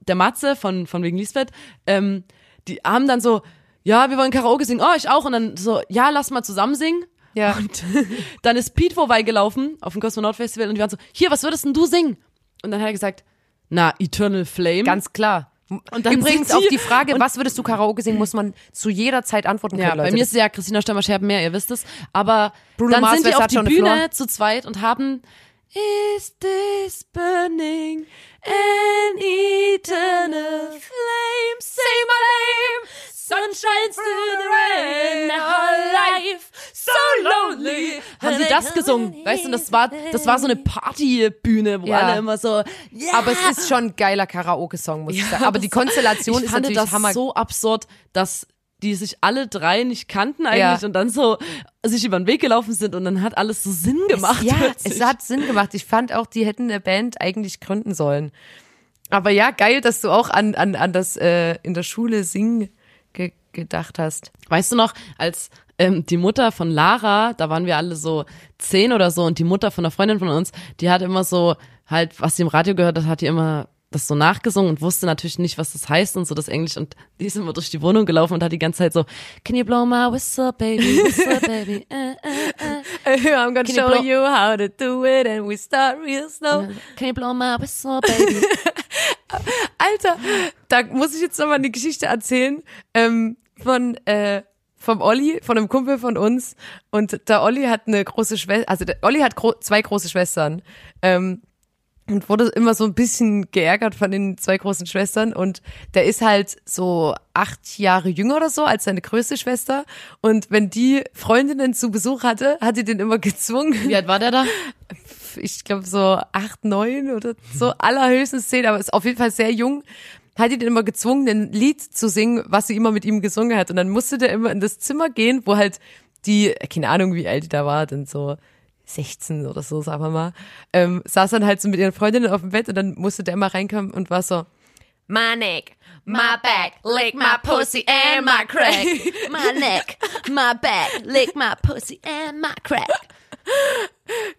der Matze von, von wegen Lisbeth, ähm, die haben dann so, ja, wir wollen Karaoke singen, oh, ich auch. Und dann so, ja, lass mal zusammen singen. Ja. Und <laughs> dann ist Pete vorbeigelaufen auf dem Kosmonaut-Festival und die waren so, hier, was würdest denn du singen? Und dann hat er gesagt, na, Eternal Flame. Ganz klar. Und dann Übrigens auf die Frage, was würdest du Karaoke singen, muss man zu jeder Zeit antworten können, Ja, Leute. bei mir ist es ja Christina Stürmer-Scherben mehr, ihr wisst es. Aber Bruno dann Mars, sind die auf die Bühne zu zweit und haben Is this burning an eternal flame? Say my name, sun shines through the rain, our life so lonely. Haben sie das gesungen? Weißt du, das war, das war so eine Partybühne, wo Ja. alle immer so, aber es ist schon ein geiler Karaoke-Song, muss ich sagen. Aber die Konstellation <laughs> ich ist fand natürlich das Hammer. so absurd, dass die sich alle drei nicht kannten eigentlich Ja. und dann so sich über den Weg gelaufen sind und dann hat alles so Sinn gemacht. Ja, plötzlich. es hat Sinn gemacht. Ich fand auch, die hätten eine Band eigentlich gründen sollen. Aber ja, geil, dass du auch an, an, an das äh, in der Schule singen ge gedacht hast. Weißt du noch, als ähm, die Mutter von Lara, da waren wir alle so zehn oder so und die Mutter von einer Freundin von uns, die hat immer so halt, was sie im Radio gehört hat, hat die immer das so nachgesungen und wusste natürlich nicht, was das heißt und so das Englisch und die ist immer durch die Wohnung gelaufen und hat die ganze Zeit so Can you blow my whistle, baby, whistle, <laughs> baby, äh, äh, I'm gonna Can you blow- you how to do it and we start real slow. Can you blow my whistle, baby? <laughs> <laughs> Alter, da muss ich jetzt nochmal eine Geschichte erzählen ähm, von äh, vom Olli, von einem Kumpel von uns. Und der Olli hat eine große Schwester, also der Olli hat gro zwei große Schwestern. Ähm, und wurde immer so ein bisschen geärgert von den zwei großen Schwestern und der ist halt so acht Jahre jünger oder so als seine größte Schwester und wenn die Freundinnen zu Besuch hatte, hat die den immer gezwungen. Wie alt war der da? <laughs> Ich glaube so acht, neun oder so allerhöchstens zehn, aber ist auf jeden Fall sehr jung. Hat den immer gezwungen, ein Lied zu singen, was sie immer mit ihm gesungen hat und dann musste der immer in das Zimmer gehen, wo halt die, keine Ahnung, wie alt die da war, denn so 16 oder so, sagen wir mal, ähm, saß dann halt so mit ihren Freundinnen auf dem Bett und dann musste der immer reinkommen und war so, My neck, my back, lick my pussy and my crack. <laughs> My neck, my back, lick my pussy and my crack.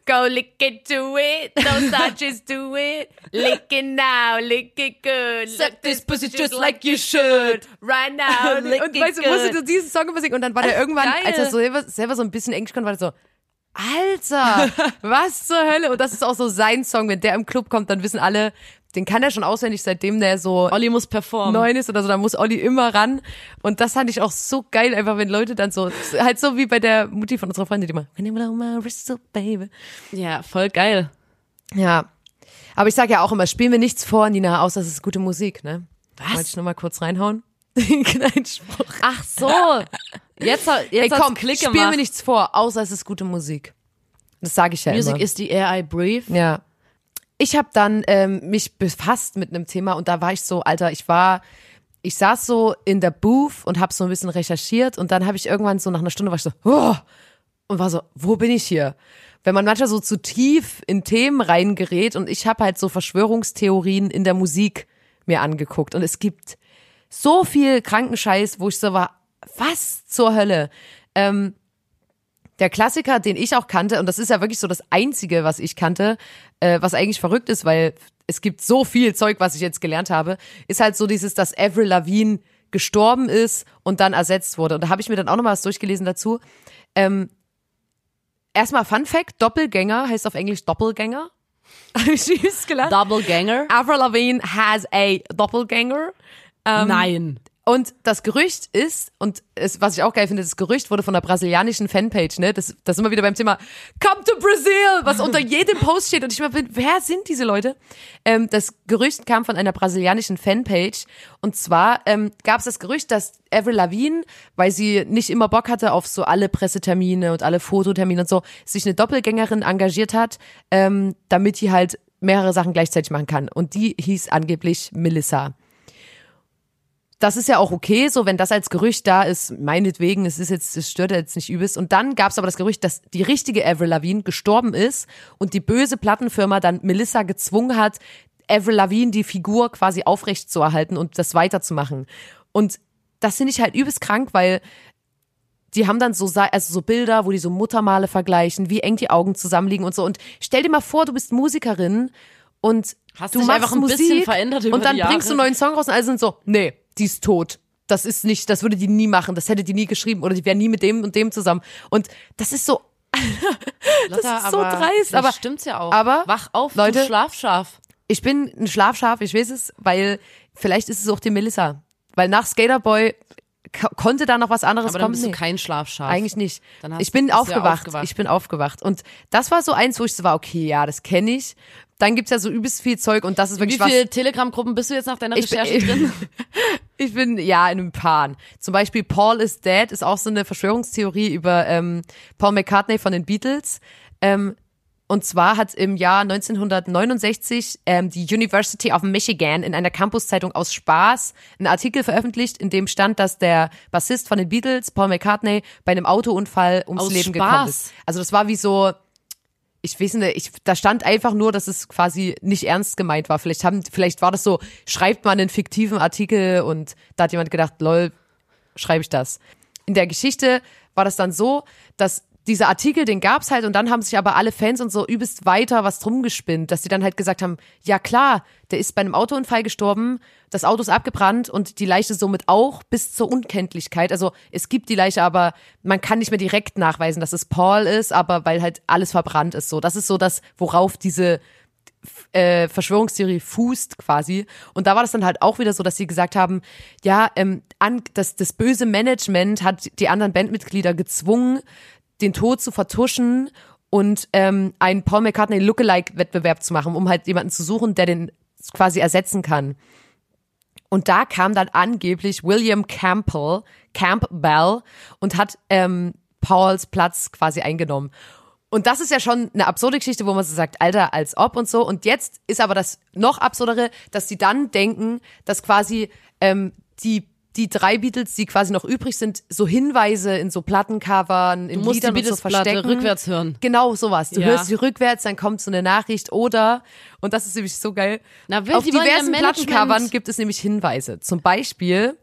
Go lick it, do it, don't <laughs> stop, just do it. Lick it now, lick it good. Suck this pussy just like you should. Right now. <laughs> Lick und it weißt du, musste good. du diesen Song immer singen und dann war der irgendwann, geil. als er so selber, selber so ein bisschen Englisch konnte, war der so, Alter, <laughs> was zur Hölle? Und das ist auch so sein Song, wenn der im Club kommt, dann wissen alle, den kann er schon auswendig, seitdem der so Olli muss performen. neun ist oder so, da muss Olli immer ran. Und das fand ich auch so geil, einfach wenn Leute dann so, halt so wie bei der Mutti von unserer Freundin, die immer, "When you blow my whistle, baby. Ja, voll geil. Ja. Aber ich sage ja auch immer, spielen wir nichts vor, Nina, außer es ist gute Musik, ne? Was? Wollte ich nur mal kurz reinhauen. <laughs> Kleinen Spruch. Ach so. Jetzt, Ey, jetzt hat's komm, Klick spielen wir nichts vor, außer es ist gute Musik. Das sage ich ja Music immer. is the air I breathe. Ja. Ich habe dann ähm, mich befasst mit einem Thema und da war ich so, Alter, ich war, ich saß so in der Booth und habe so ein bisschen recherchiert und dann habe ich irgendwann so nach einer Stunde war ich so, oh, und war so, wo bin ich hier? Wenn man manchmal so zu tief in Themen reingerät und ich habe halt so Verschwörungstheorien in der Musik mir angeguckt und es gibt so viel Krankenscheiß, wo ich so war, was zur Hölle? Ähm, der Klassiker, den ich auch kannte, und das ist ja wirklich so das Einzige, was ich kannte, äh, was eigentlich verrückt ist, weil es gibt so viel Zeug, was ich jetzt gelernt habe, ist halt so dieses, dass Avril Lavigne gestorben ist und dann ersetzt wurde. Und da habe ich mir dann auch noch mal was durchgelesen dazu. Ähm, erstmal Fun Fact, Doppelgänger heißt auf Englisch Doppelgänger. <laughs> Habe ich süß gelacht. Double Ganger. Avril Lavigne has a Doppelgänger. Ähm, Nein. Und das Gerücht ist, und es, was ich auch geil finde, das Gerücht wurde von der brasilianischen Fanpage, ne? Das, das wir wieder beim Thema Come to Brazil, was <laughs> unter jedem Post steht. Und ich mir bin, wer sind diese Leute? Ähm, das Gerücht kam von einer brasilianischen Fanpage. Und zwar ähm, gab es das Gerücht, dass Avril Lavigne, weil sie nicht immer Bock hatte auf so alle Pressetermine und alle Fototermine und so, sich eine Doppelgängerin engagiert hat, ähm, damit die halt mehrere Sachen gleichzeitig machen kann. Und die hieß angeblich Melissa das ist ja auch okay, so wenn das als Gerücht da ist, meinetwegen, es ist jetzt, es stört ja jetzt nicht übelst. Und dann gab es aber das Gerücht, dass die richtige Avril Lavigne gestorben ist und die böse Plattenfirma dann Melissa gezwungen hat, Avril Lavigne die Figur quasi aufrecht zu erhalten und das weiterzumachen. Und das finde ich halt übelst krank, weil die haben dann so, also so Bilder, wo die so Muttermale vergleichen, wie eng die Augen zusammenliegen und so. Und stell dir mal vor, du bist Musikerin und Hast du machst einfach ein Musik bisschen verändert über und dann bringst du einen neuen Song raus und alle sind so, nee, die ist tot. Das ist nicht, das würde die nie machen, das hätte die nie geschrieben oder die wäre nie mit dem und dem zusammen. Und das ist so, <laughs> Lotta, ist so aber dreist, aber- stimmt's ja auch. aber, Wach auf, Leute, du Schlafschaf. ich bin ein Schlafschaf, ich weiß es, weil vielleicht ist es auch die Melissa. Weil nach Skaterboy konnte da noch was anderes Aber kommen. bist du Nee. kein Schlafschaf. Eigentlich nicht. Ich bin du aufgewacht. aufgewacht. Ich bin aufgewacht. Und das war so eins, wo ich so war, okay, ja, das kenne ich. Dann gibt's ja so übelst viel Zeug und das ist Wie wirklich was. viele Telegram-Gruppen bist du jetzt nach deiner Ich bin- Recherche drin? <laughs> Ich bin ja in einem Paar. Zum Beispiel Paul is Dead ist auch so eine Verschwörungstheorie über ähm, Paul McCartney von den Beatles. Ähm, und zwar hat im Jahr 1969 ähm, die University of Michigan in einer Campuszeitung aus Spaß einen Artikel veröffentlicht, in dem stand, dass der Bassist von den Beatles, Paul McCartney, bei einem Autounfall ums Aus Leben Spaß? gekommen ist. Also das war wie so, ich weiß nicht, ich, da stand einfach nur, dass es quasi nicht ernst gemeint war. Vielleicht haben, vielleicht war das so, schreibt man einen fiktiven Artikel und da hat jemand gedacht, lol, schreibe ich das. In der Geschichte war das dann so, dass dieser Artikel, den gab's halt und dann haben sich aber alle Fans und so übelst weiter was drum gespinnt, dass die dann halt gesagt haben, ja klar, der ist bei einem Autounfall gestorben, das Auto ist abgebrannt und die Leiche somit auch bis zur Unkenntlichkeit. Also es gibt die Leiche, aber man kann nicht mehr direkt nachweisen, dass es Paul ist, aber weil halt alles verbrannt ist. So, das ist so das, worauf diese äh, Verschwörungstheorie fußt quasi. Und da war das dann halt auch wieder so, dass sie gesagt haben, ja, ähm, an, das, das böse Management hat die anderen Bandmitglieder gezwungen, den Tod zu vertuschen und ähm, einen Paul McCartney Lookalike-Wettbewerb zu machen, um halt jemanden zu suchen, der den quasi ersetzen kann. Und da kam dann angeblich William Campbell, Campbell und hat ähm, Pauls Platz quasi eingenommen. Und das ist ja schon eine absurde Geschichte, wo man so sagt, Alter, als ob und so. Und jetzt ist aber das noch absurdere, dass sie dann denken, dass quasi ähm, die die drei Beatles, die quasi noch übrig sind, so Hinweise in so Plattencovern, in die Liedern und so verstecken. rückwärts hören. Genau, sowas. Du Ja. hörst sie rückwärts, dann kommt so eine Nachricht oder, und das ist nämlich so geil, Na, will- auf die diversen Plattencovern gibt es nämlich Hinweise. Zum Beispiel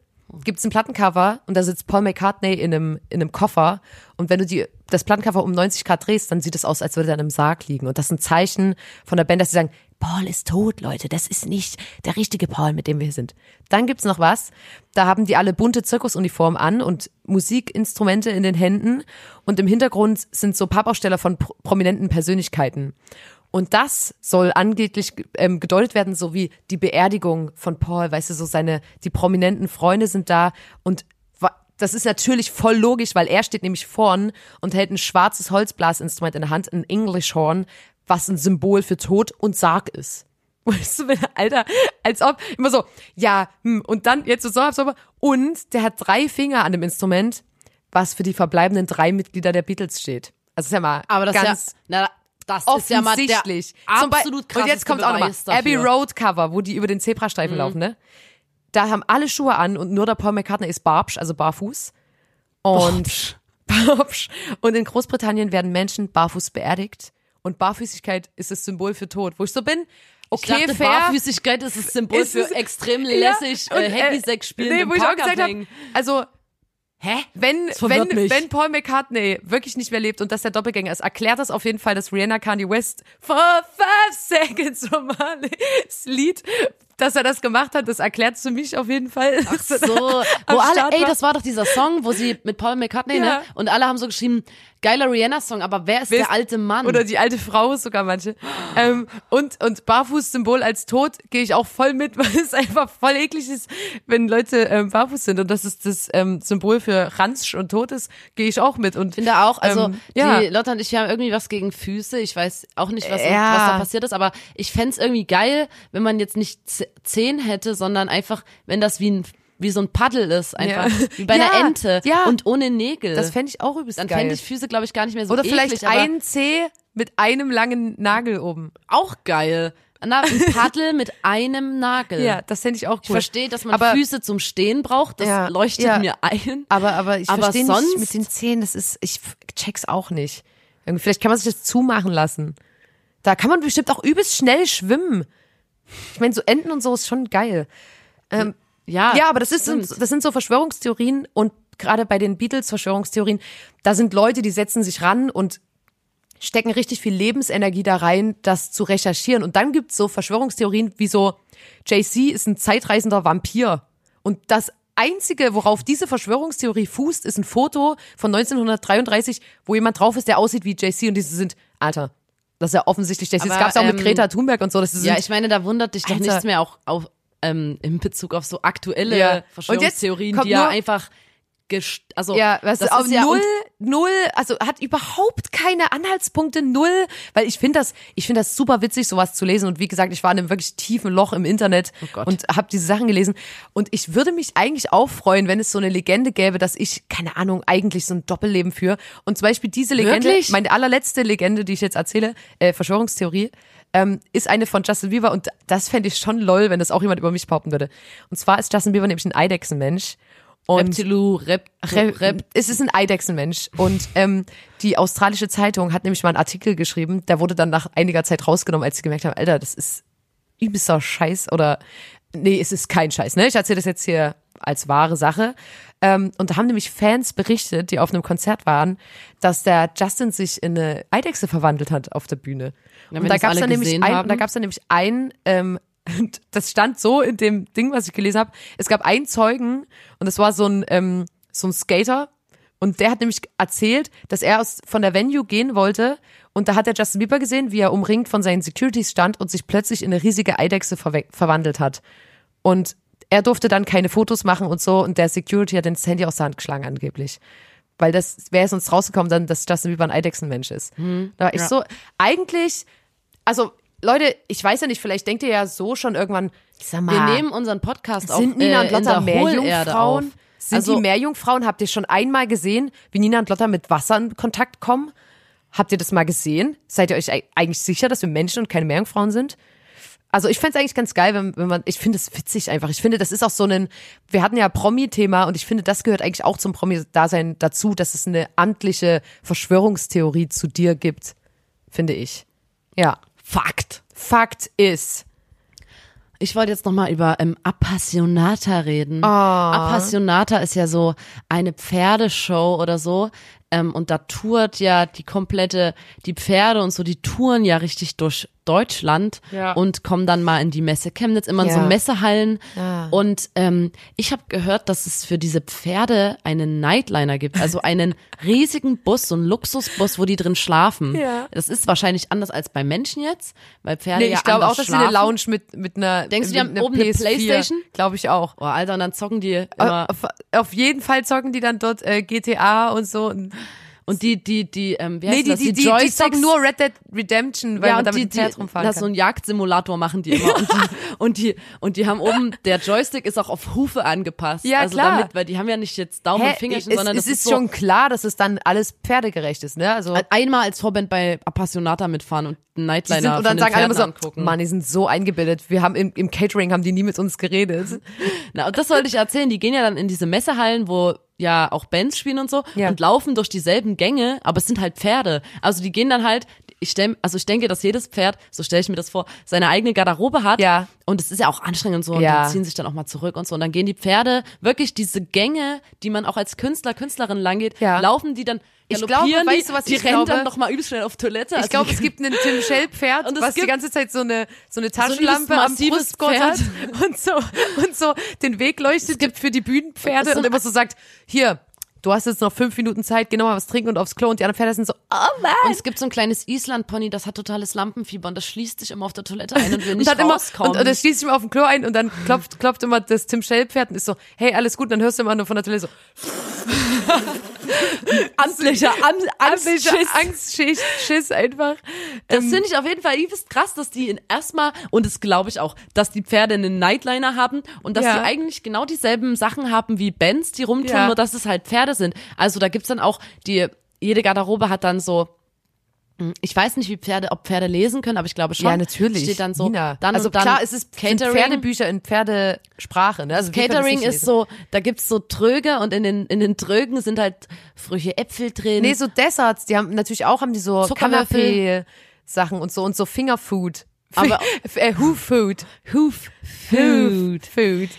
gibt es ein Plattencover und da sitzt Paul McCartney in einem, in einem Koffer und wenn du die, das Plattencover um 90 Grad drehst, dann sieht es aus, als würde er in einem Sarg liegen. Und das ist ein Zeichen von der Band, dass sie sagen, Paul ist tot, Leute, das ist nicht der richtige Paul, mit dem wir hier sind. Dann gibt's noch was, da haben die alle bunte Zirkusuniformen an und Musikinstrumente in den Händen. Und im Hintergrund sind so Pappaufsteller von pro prominenten Persönlichkeiten. Und das soll angeblich ähm, gedeutet werden, so wie die Beerdigung von Paul, weißt du, so seine, die prominenten Freunde sind da. Und das ist natürlich voll logisch, weil er steht nämlich vorn und hält ein schwarzes Holzblasinstrument in der Hand, ein English Horn, was ein Symbol für Tod und Sarg ist. <laughs> Weißt du, Alter, als ob, immer so, ja, hm, und dann jetzt so, so, und der hat drei Finger an dem Instrument, was für die verbleibenden drei Mitglieder der Beatles steht. Also ist ja mal Aber das ganz ist ja, na, das ist ja mal der absolut krass. Und jetzt kommt auch nochmal Abbey Road Cover, wo die über den Zebrastreifen Mhm. laufen, ne? Da haben alle Schuhe an und nur der Paul McCartney ist Barbsch, also barfuß. Und Barbsch. <laughs> Und in Großbritannien werden Menschen barfuß beerdigt. Und Barfüßigkeit ist das Symbol für Tod. Wo ich so bin, okay, ich dachte, fair. Barfüßigkeit ist das Symbol Ist für es- extrem Ja, lässig, und, äh, Hacky-Sack spielen nee, im wo ich auch Park gesagt habe, abhängen. also Hä? wenn, wenn, mich. wenn Paul McCartney wirklich nicht mehr lebt und das der Doppelgänger ist, erklärt das auf jeden Fall, dass Rihanna Kanye West for five seconds <laughs> normal das Lied, dass er das gemacht hat, das erklärt für mich auf jeden Fall. Ach <laughs> So, wo alle, ey, das war doch dieser Song, wo sie mit Paul McCartney, Ja. ne? Und alle haben so geschrieben, geiler Rihanna-Song, aber wer ist Wer der alte Mann? Oder die alte Frau sogar manche. Ähm, und, und Barfuß-Symbol als Tod gehe ich auch voll mit, <laughs> weil es einfach voll eklig ist, wenn Leute ähm, barfuß sind. Und das ist das ähm, Symbol für Ranzsch und Tod ist, gehe ich auch mit. Und Ich finde auch, also Ähm, ja. die Lotta und ich haben irgendwie was gegen Füße. Ich weiß auch nicht, was, Ja. was da passiert ist, aber ich fänd's irgendwie geil, wenn man jetzt nicht Z- Zehen hätte, sondern einfach, wenn das wie ein wie so ein Paddel ist, einfach Ja. wie bei <laughs> Ja, einer Ente ja. und ohne Nägel. das fände ich auch übelst Dann geil. fände ich Füße, glaube ich, gar nicht mehr so Oder eklig, vielleicht ein C mit einem langen Nagel oben. auch geil. Na, ein Paddel mit einem Nagel. Ja, das fände ich auch cool. Ich verstehe, dass man aber, Füße zum Stehen braucht, das Ja, leuchtet ja. mir ein. Aber, aber ich Aber verstehe sonst- nicht mit den Zähnen, das ist, ich check's auch nicht. Vielleicht kann man sich das zumachen lassen. Da kann man bestimmt auch übelst schnell schwimmen. Ich meine, so Enten und so ist schon geil. Ähm, Ja, ja, aber das, ist, stimmt. das sind so Verschwörungstheorien und gerade bei den Beatles-Verschwörungstheorien, da sind Leute, die setzen sich ran und stecken richtig viel Lebensenergie da rein, das zu recherchieren. Und dann gibt's so Verschwörungstheorien wie so, JC ist ein zeitreisender Vampir. Und das Einzige, worauf diese Verschwörungstheorie fußt, ist ein Foto von 1933, wo jemand drauf ist, der aussieht wie JC und diese sind, Alter, das ist ja offensichtlich JC. Das gab's ja auch mit ähm, Greta Thunberg und so. Das sind, Ja, ich meine, da wundert dich doch Alter. nichts mehr auch auf, ähm, in Bezug auf so aktuelle Ja. Verschwörungstheorien, die ja einfach also Ja, was das ist ja null, null, also hat überhaupt keine Anhaltspunkte, null, weil ich finde das, ich finde das super witzig, sowas zu lesen und wie gesagt, ich war in einem wirklich tiefen Loch im Internet Oh und habe diese Sachen gelesen und ich würde mich eigentlich auch freuen, wenn es so eine Legende gäbe, dass ich, keine Ahnung, eigentlich so ein Doppelleben führe und zum Beispiel diese Legende, Wirklich? meine allerletzte Legende, die ich jetzt erzähle, äh, Verschwörungstheorie, ähm, ist eine von Justin Bieber und das fände ich schon lol, wenn das auch jemand über mich behaupten würde. Und zwar ist Justin Bieber nämlich ein Eidechsenmensch und Reptilu, Rep, Re Rep, es ist ein Eidechsenmensch. Und ähm, die australische Zeitung hat nämlich mal einen Artikel geschrieben, der wurde dann nach einiger Zeit rausgenommen, als sie gemerkt haben, Alter, das ist übelster Scheiß oder nee, es ist kein Scheiß, ne? Ich erzähle das jetzt hier als wahre Sache. Ähm, und da haben nämlich Fans berichtet, die auf einem Konzert waren, dass der Justin sich in eine Eidechse verwandelt hat auf der Bühne. Ja, und da das gab es alle dann nämlich ein, haben. da gab es dann nämlich ein ähm, und <laughs> das stand so in dem Ding, was ich gelesen habe. Es gab einen Zeugen und das war so ein ähm, so ein Skater und der hat nämlich erzählt, dass er aus von der Venue gehen wollte und da hat er Justin Bieber gesehen, wie er umringt von seinen Securities stand und sich plötzlich in eine riesige Eidechse verwe- verwandelt hat. Und er durfte dann keine Fotos machen und so und der Security hat den Handy aus der Hand geschlagen angeblich. weil das wäre sonst rausgekommen, dann, dass Justin Bieber ein Eidechsenmensch ist. Da war ich Ja. so, eigentlich, also Leute, ich weiß ja nicht, vielleicht denkt ihr ja so schon irgendwann, sag mal, Wir nehmen unseren Podcast auch sind Nina äh, und Lotta Meerjungfrauen? auf. Sind also, die Meerjungfrauen? Habt ihr schon einmal gesehen, wie Nina und Lotta mit Wasser in Kontakt kommen? Habt ihr das mal gesehen? Seid ihr euch ei- eigentlich sicher, dass wir Menschen und keine Meerjungfrauen sind? Also ich fände es eigentlich ganz geil, wenn, wenn man, ich finde es witzig einfach. Ich finde, das ist auch so ein, wir hatten ja Promi-Thema und ich finde, das gehört eigentlich auch zum Promi-Dasein dazu, dass es eine amtliche Verschwörungstheorie zu dir gibt, finde ich. Ja. Fakt. Fakt ist, Ich wollte jetzt nochmal über ähm, Appassionata reden. Ah. Appassionata ist ja so eine Pferdeshow oder so. Ähm, und da tourt ja die komplette, die Pferde und so, die touren ja richtig durch Deutschland Ja. und kommen dann mal in die Messe Chemnitz, immer in so Ja. Messehallen. Ja. Und ähm, ich habe gehört, dass es für diese Pferde einen Nightliner gibt, also einen <laughs> riesigen Bus, so einen Luxusbus, wo die drin schlafen. Ja. Das ist wahrscheinlich anders als bei Menschen jetzt, weil Pferde Nee, ja ich glaube auch, dass sie eine Lounge mit, mit einer. Denkst du, die haben einer oben eine PS4. Playstation? Glaube ich auch. Oh, Alter, und dann zocken die immer. Auf, auf jeden Fall zocken die dann dort äh, GTA und so. Und, Und die, die, die, ähm, wie nee, heißt die, das? die, die, die Joysticks? zocken nur Red Dead Redemption, weil ja, man damit die, Pferd die, rumfahren das kann. so einen Jagdsimulator machen die <laughs> immer. Und die, und die, und die haben oben, der Joystick ist auch auf Hufe angepasst. Ja, also klar. Damit, weil die haben ja nicht jetzt Daumen Hä? und Fingerchen, es, sondern es das ist so schon klar, dass es dann alles pferdegerecht ist, ne? Also einmal als Vorband bei Appassionata mitfahren und die Nightliner sind, und dann sagen alle Pferden so, angucken. Mann, die sind so eingebildet. Wir haben im, im Catering haben die nie mit uns geredet. <laughs> Na, und das wollte ich erzählen. Die gehen ja dann in diese Messehallen, wo ja auch Bands spielen und so Ja. und laufen durch dieselben Gänge, aber es sind halt Pferde. Also die gehen dann halt, ich stell, also ich denke, dass jedes Pferd, so stelle ich mir das vor, seine eigene Garderobe hat. Ja. Und es ist ja auch anstrengend und so. Und Ja. die ziehen sich dann auch mal zurück und so. Und dann gehen die Pferde wirklich diese Gänge, die man auch als Künstler, Künstlerin lang geht, Ja. laufen die dann Ich glaube, weißt du, was die ich rennen glaube? dann noch mal übelst schnell auf Toilette. Ich Also glaube, es gibt ein Tim Shell Pferd, Und es was die ganze Zeit so eine so eine So ein Taschenlampe am massives Brustgurt Pferd. hat und so und so den Weg leuchtet gibt für die Bühnenpferde so und immer so sagt, hier, du hast jetzt noch fünf Minuten Zeit, noch mal was trinken und aufs Klo und die anderen Pferde sind so, oh Und Mann. es gibt so ein kleines Island-Pony, das hat totales Lampenfieber und das schließt sich immer auf der Toilette ein und will <laughs> Und nicht immer, rauskommen. und, und das schließt sich immer auf dem Klo ein und dann klopft, klopft immer das Tim Shell Pferd und ist so, hey, alles gut, und dann hörst du immer nur von der Toilette so, <laughs> amtlicher An Angst, Anschiss. Angst, Schiss, einfach. Das Ähm, finde ich auf jeden Fall übelst krass, dass die in erstmal, und das glaube ich auch, dass die Pferde einen Nightliner haben und dass Ja. die eigentlich genau dieselben Sachen haben wie Bands, die rumtun, Ja. nur dass es halt Pferde sind. Also da gibt's dann auch, die, jede Garderobe hat dann so, ich weiß nicht, wie Pferde, ob Pferde lesen können, aber ich glaube schon. ja, natürlich. Steht dann so, Nina. dann also dann klar, es ist sind Catering. Pferdebücher in Pferdesprache. Ne? Also Catering ist so, da gibt's so Tröge und in den, in den Trögen sind halt frische Äpfel drin. Nee, so Desserts, die haben natürlich auch haben die so Zuckerwürfel. Canapé-Sachen und so und so Fingerfood. Aber- <laughs> äh, Hoof-Food. Hoof Food. Food.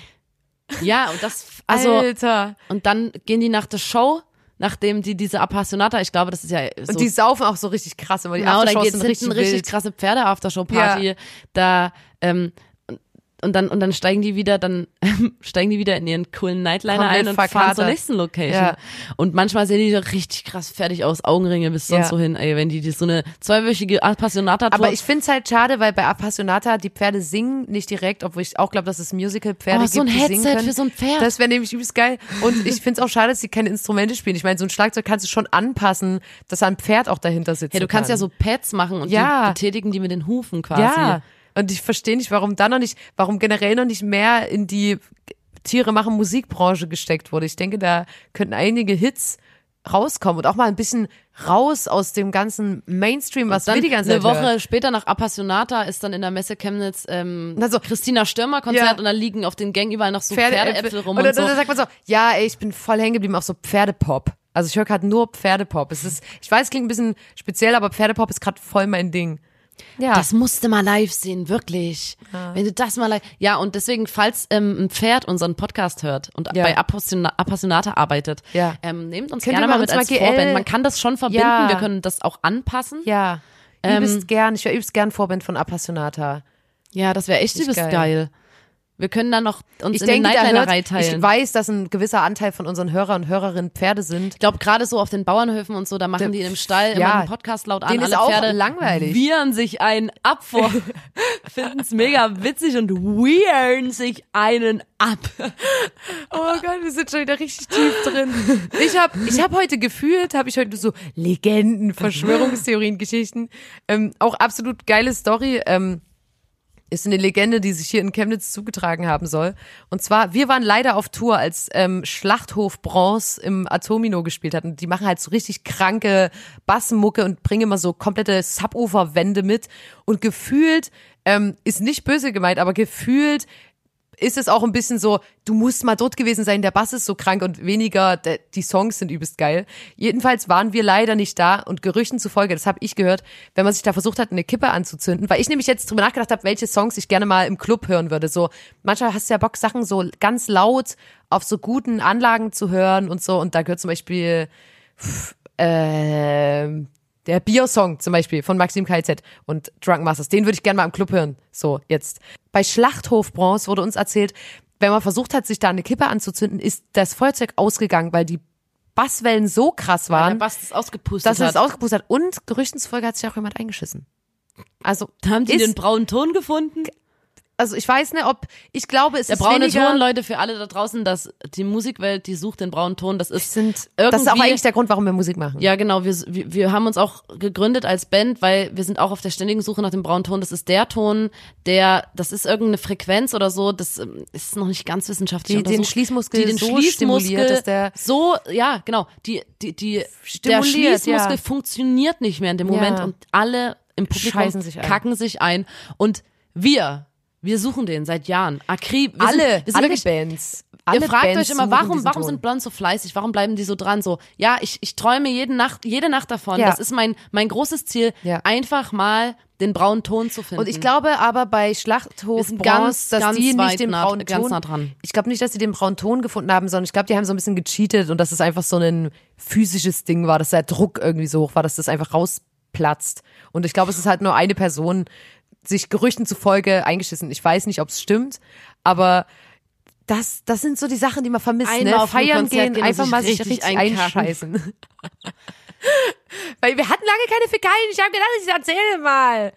Ja, und das, <laughs> also, Alter. Und dann gehen die nach der Show, nachdem die diese Appassionata, ich glaube, das ist ja so. Und die saufen auch so richtig krass immer. Die genau, da Aftershows geht's sind richtig, wild. krasse Pferde-Aftershow-Party. Ja. Da, ähm, und- dann, und dann steigen die wieder, dann <laughs> steigen die wieder in ihren coolen Nightliner Komplett ein und fahren zur verkatert. nächsten Location. Ja. Und manchmal sehen die so richtig krass fertig aus, Augenringe bis sonst Ja. so hin, ey, wenn die, die so eine zweiwöchige Appassionata-Tour Aber ich find's halt schade, weil bei Appassionata die Pferde singen nicht direkt, obwohl ich auch glaube, dass es Musical-Pferde Oh, gibt, so ein Headset für so ein Pferd. Das wäre nämlich übelst geil. Und ich find's auch schade, dass sie keine Instrumente spielen. Ich meine, so ein Schlagzeug kannst du schon anpassen, dass da ein Pferd auch dahinter sitzt. hey, du kannst ja so Pads machen und Ja. die betätigen die mit den Hufen quasi. Ja. Und ich verstehe nicht, warum da noch nicht, warum generell noch nicht mehr in die Tiere machen Musikbranche gesteckt wurde. Ich denke, da könnten einige Hits rauskommen und auch mal ein bisschen raus aus dem ganzen Mainstream, was wir die ganze eine Zeit Woche hören. später nach Appassionata ist dann in der Messe Chemnitz ähm, Na so. Christina Stürmer Konzert Ja. und dann liegen auf den Gängen überall noch so Pferdeäpfel rum und, und, dann, so. dann sagt man so, ja, ey, ich bin voll hängen geblieben auf so Pferdepop. Also ich höre gerade nur Pferdepop. Es ist, ich weiß, es klingt ein bisschen speziell, aber Pferdepop ist gerade voll mein Ding. Ja. Das musste mal live sehen, wirklich. Wenn du das mal live. Ja, und deswegen, falls ähm, ein Pferd unseren Podcast hört und Ja. bei Appassiona Appassionata arbeitet, Ja. ähm, nehmt uns Könnt gerne mal mit als mal Vorband. Man kann das schon verbinden, Ja. wir können das auch anpassen. Ja, ja. Ähm, Übelst gern. Ich wäre übelst gern Vorband von Appassionata. das wäre echt übelst geil. geil. Wir können dann noch uns Ich in denke, den da Nightliner hört, teilen. ich weiß, dass ein gewisser Anteil von unseren Hörer und Hörerinnen Pferde sind. Ich glaube, gerade so auf den Bauernhöfen und so, da machen die im Stall Ja, immer den Podcast laut an. denen ist Alle auch Pferde langweilig. wiehern sich einen ab vor, <laughs> finden es mega witzig und weirden sich einen ab. Oh Gott, wir sind schon wieder richtig tief drin. Ich habe ich hab heute gefühlt, habe ich heute so Legenden, Verschwörungstheorien, Geschichten. Ähm, auch absolut geile Story. Ähm, ist eine Legende, die sich hier in Chemnitz zugetragen haben soll. Und zwar, wir waren leider auf Tour, als ähm, Schlachthof Bronze im Atomino gespielt hat. Und die machen halt so richtig kranke Bassmucke und bringen immer so komplette Subwoofer-Wände mit. Und gefühlt, ähm, ist nicht böse gemeint, aber gefühlt ist es auch ein bisschen so, du musst mal dort gewesen sein, der Bass ist so krank und weniger, der, die Songs sind übelst geil. Jedenfalls waren wir leider nicht da und Gerüchten zufolge, das habe ich gehört, wenn man sich da versucht hat, eine Kippe anzuzünden, weil ich nämlich jetzt drüber nachgedacht habe, welche Songs ich gerne mal im Club hören würde. So, manchmal hast du ja Bock, Sachen so ganz laut auf so guten Anlagen zu hören und so und da gehört zum Beispiel pff, ähm, der Biosong zum Beispiel von Maxim KZ und Drunk Masters, den würde ich gerne mal im Club hören. So, jetzt. Bei Schlachthof Bronze wurde uns erzählt, wenn man versucht hat, sich da eine Kippe anzuzünden, ist das Feuerzeug ausgegangen, weil die Basswellen so krass Der waren, Bass ist ausgepustet dass es ausgepustet hat. Und Gerüchten zufolge hat sich auch jemand eingeschissen. Also, Haben die ist, den braunen Ton gefunden? Also ich weiß nicht, ob, ich glaube, es Der ist braune weniger, Ton, Leute, für alle da draußen, dass die Musikwelt, die sucht den braunen Ton. Das ist sind, irgendwie, das ist auch eigentlich der Grund, warum wir Musik machen. Ja, genau. Wir, wir, wir haben uns auch gegründet als Band, weil wir sind auch auf der ständigen Suche nach dem braunen Ton. Das ist der Ton, der, das ist irgendeine Frequenz oder so. Das ähm, ist noch nicht ganz wissenschaftlich Die den. Schließmuskel die den so Schließmuskel dass der- so, ja, genau. Die, die, die, der Schließmuskel ja. funktioniert nicht mehr in dem Ja. Moment und alle im Publikum Scheißen sich ein. kacken sich ein und wir, wir suchen den seit Jahren. Akrib, wir alle, sind, wir sind alle wirklich, Bands. Alle Ihr fragt Bands euch immer, warum, warum sind Blondes so fleißig? Warum bleiben die so dran? So, ja, ich, ich träume jede Nacht, jede Nacht davon. Ja. Das ist mein, mein großes Ziel, Ja. einfach mal den braunen Ton zu finden. Und ich glaube aber bei Schlachthof Bronze, ganz, dass ganz die nicht den nah- braunen Ton, nah dran. ich glaube nicht, dass sie den braunen Ton gefunden haben, sondern ich glaube, die haben so ein bisschen gecheatet und dass es einfach so ein physisches Ding war, dass der Druck irgendwie so hoch war, dass das einfach rausplatzt. Und ich glaube, es ist halt nur eine Person sich Gerüchten zufolge eingeschissen. Ich weiß nicht, ob es stimmt, aber das, das sind so die Sachen, die man vermisst. Einmal ne? auf Feiern Konzert gehen, gehen einfach mal sich richtig richtig einscheißen. <laughs> Weil wir hatten lange keine Fäkalien. Ich habe gedacht, ich erzähle mal.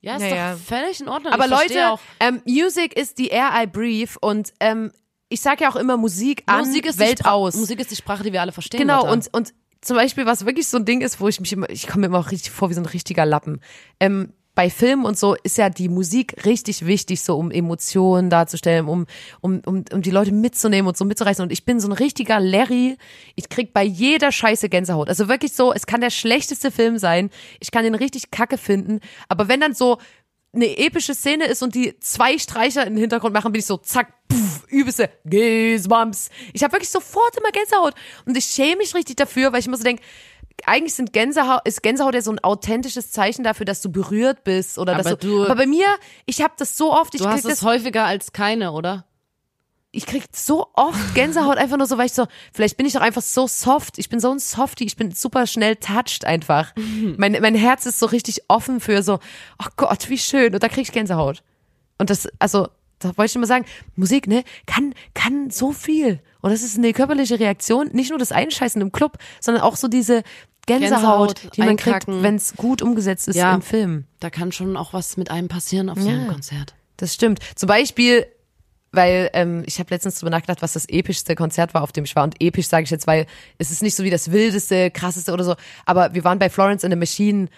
ja, ist Naja. doch völlig in Ordnung. Aber ich Leute, ähm, Music ist the air I breathe und ähm, ich sage ja auch immer Musik an, Musik ist Welt die aus. Musik ist die Sprache, die wir alle verstehen. genau, und, und zum Beispiel, was wirklich so ein Ding ist, wo ich mich immer, ich komme mir immer auch richtig vor wie so ein richtiger Lappen. Ähm, bei Filmen und so ist ja die Musik richtig wichtig, so um Emotionen darzustellen, um, um, um, um die Leute mitzunehmen und so mitzureißen. Und ich bin so ein richtiger Larry. Ich krieg bei jeder Scheiße Gänsehaut. Also wirklich so, es kann der schlechteste Film sein. Ich kann den richtig kacke finden. Aber wenn dann so eine epische Szene ist und die zwei Streicher im Hintergrund machen, bin ich so zack, puff, übelste Goosebumps. Ich habe wirklich sofort immer Gänsehaut und ich schäme mich richtig dafür, weil ich immer so denk, eigentlich sind Gänsehaut, ist Gänsehaut ja so ein authentisches Zeichen dafür, dass du berührt bist oder dass Aber du, du- aber bei mir, ich habe das so oft, ich du hast das es häufiger als keine, oder? ich krieg so oft Gänsehaut einfach nur so, weil ich so, vielleicht bin ich doch einfach so soft. Ich bin so ein Softie, ich bin super schnell touched einfach. Mein, mein Herz ist so richtig offen für so, oh Gott, wie schön. Und da krieg ich Gänsehaut. Und das, also, da wollte ich schon mal sagen, Musik, ne, kann, kann so viel. Und das ist eine körperliche Reaktion, nicht nur das Einscheißen im Club, sondern auch so diese Gänsehaut, Gänsehaut, die man kriegt, wenn es gut umgesetzt ist Ja. im Film. Da kann schon auch was mit einem passieren auf so einem Ja. Konzert. Das stimmt. Zum Beispiel, weil ähm, ich habe letztens drüber nachgedacht, was das epischste Konzert war, auf dem ich war. Und episch sage ich jetzt, weil es ist nicht so wie das wildeste, krasseste oder so. Aber wir waren bei Florence in the Machine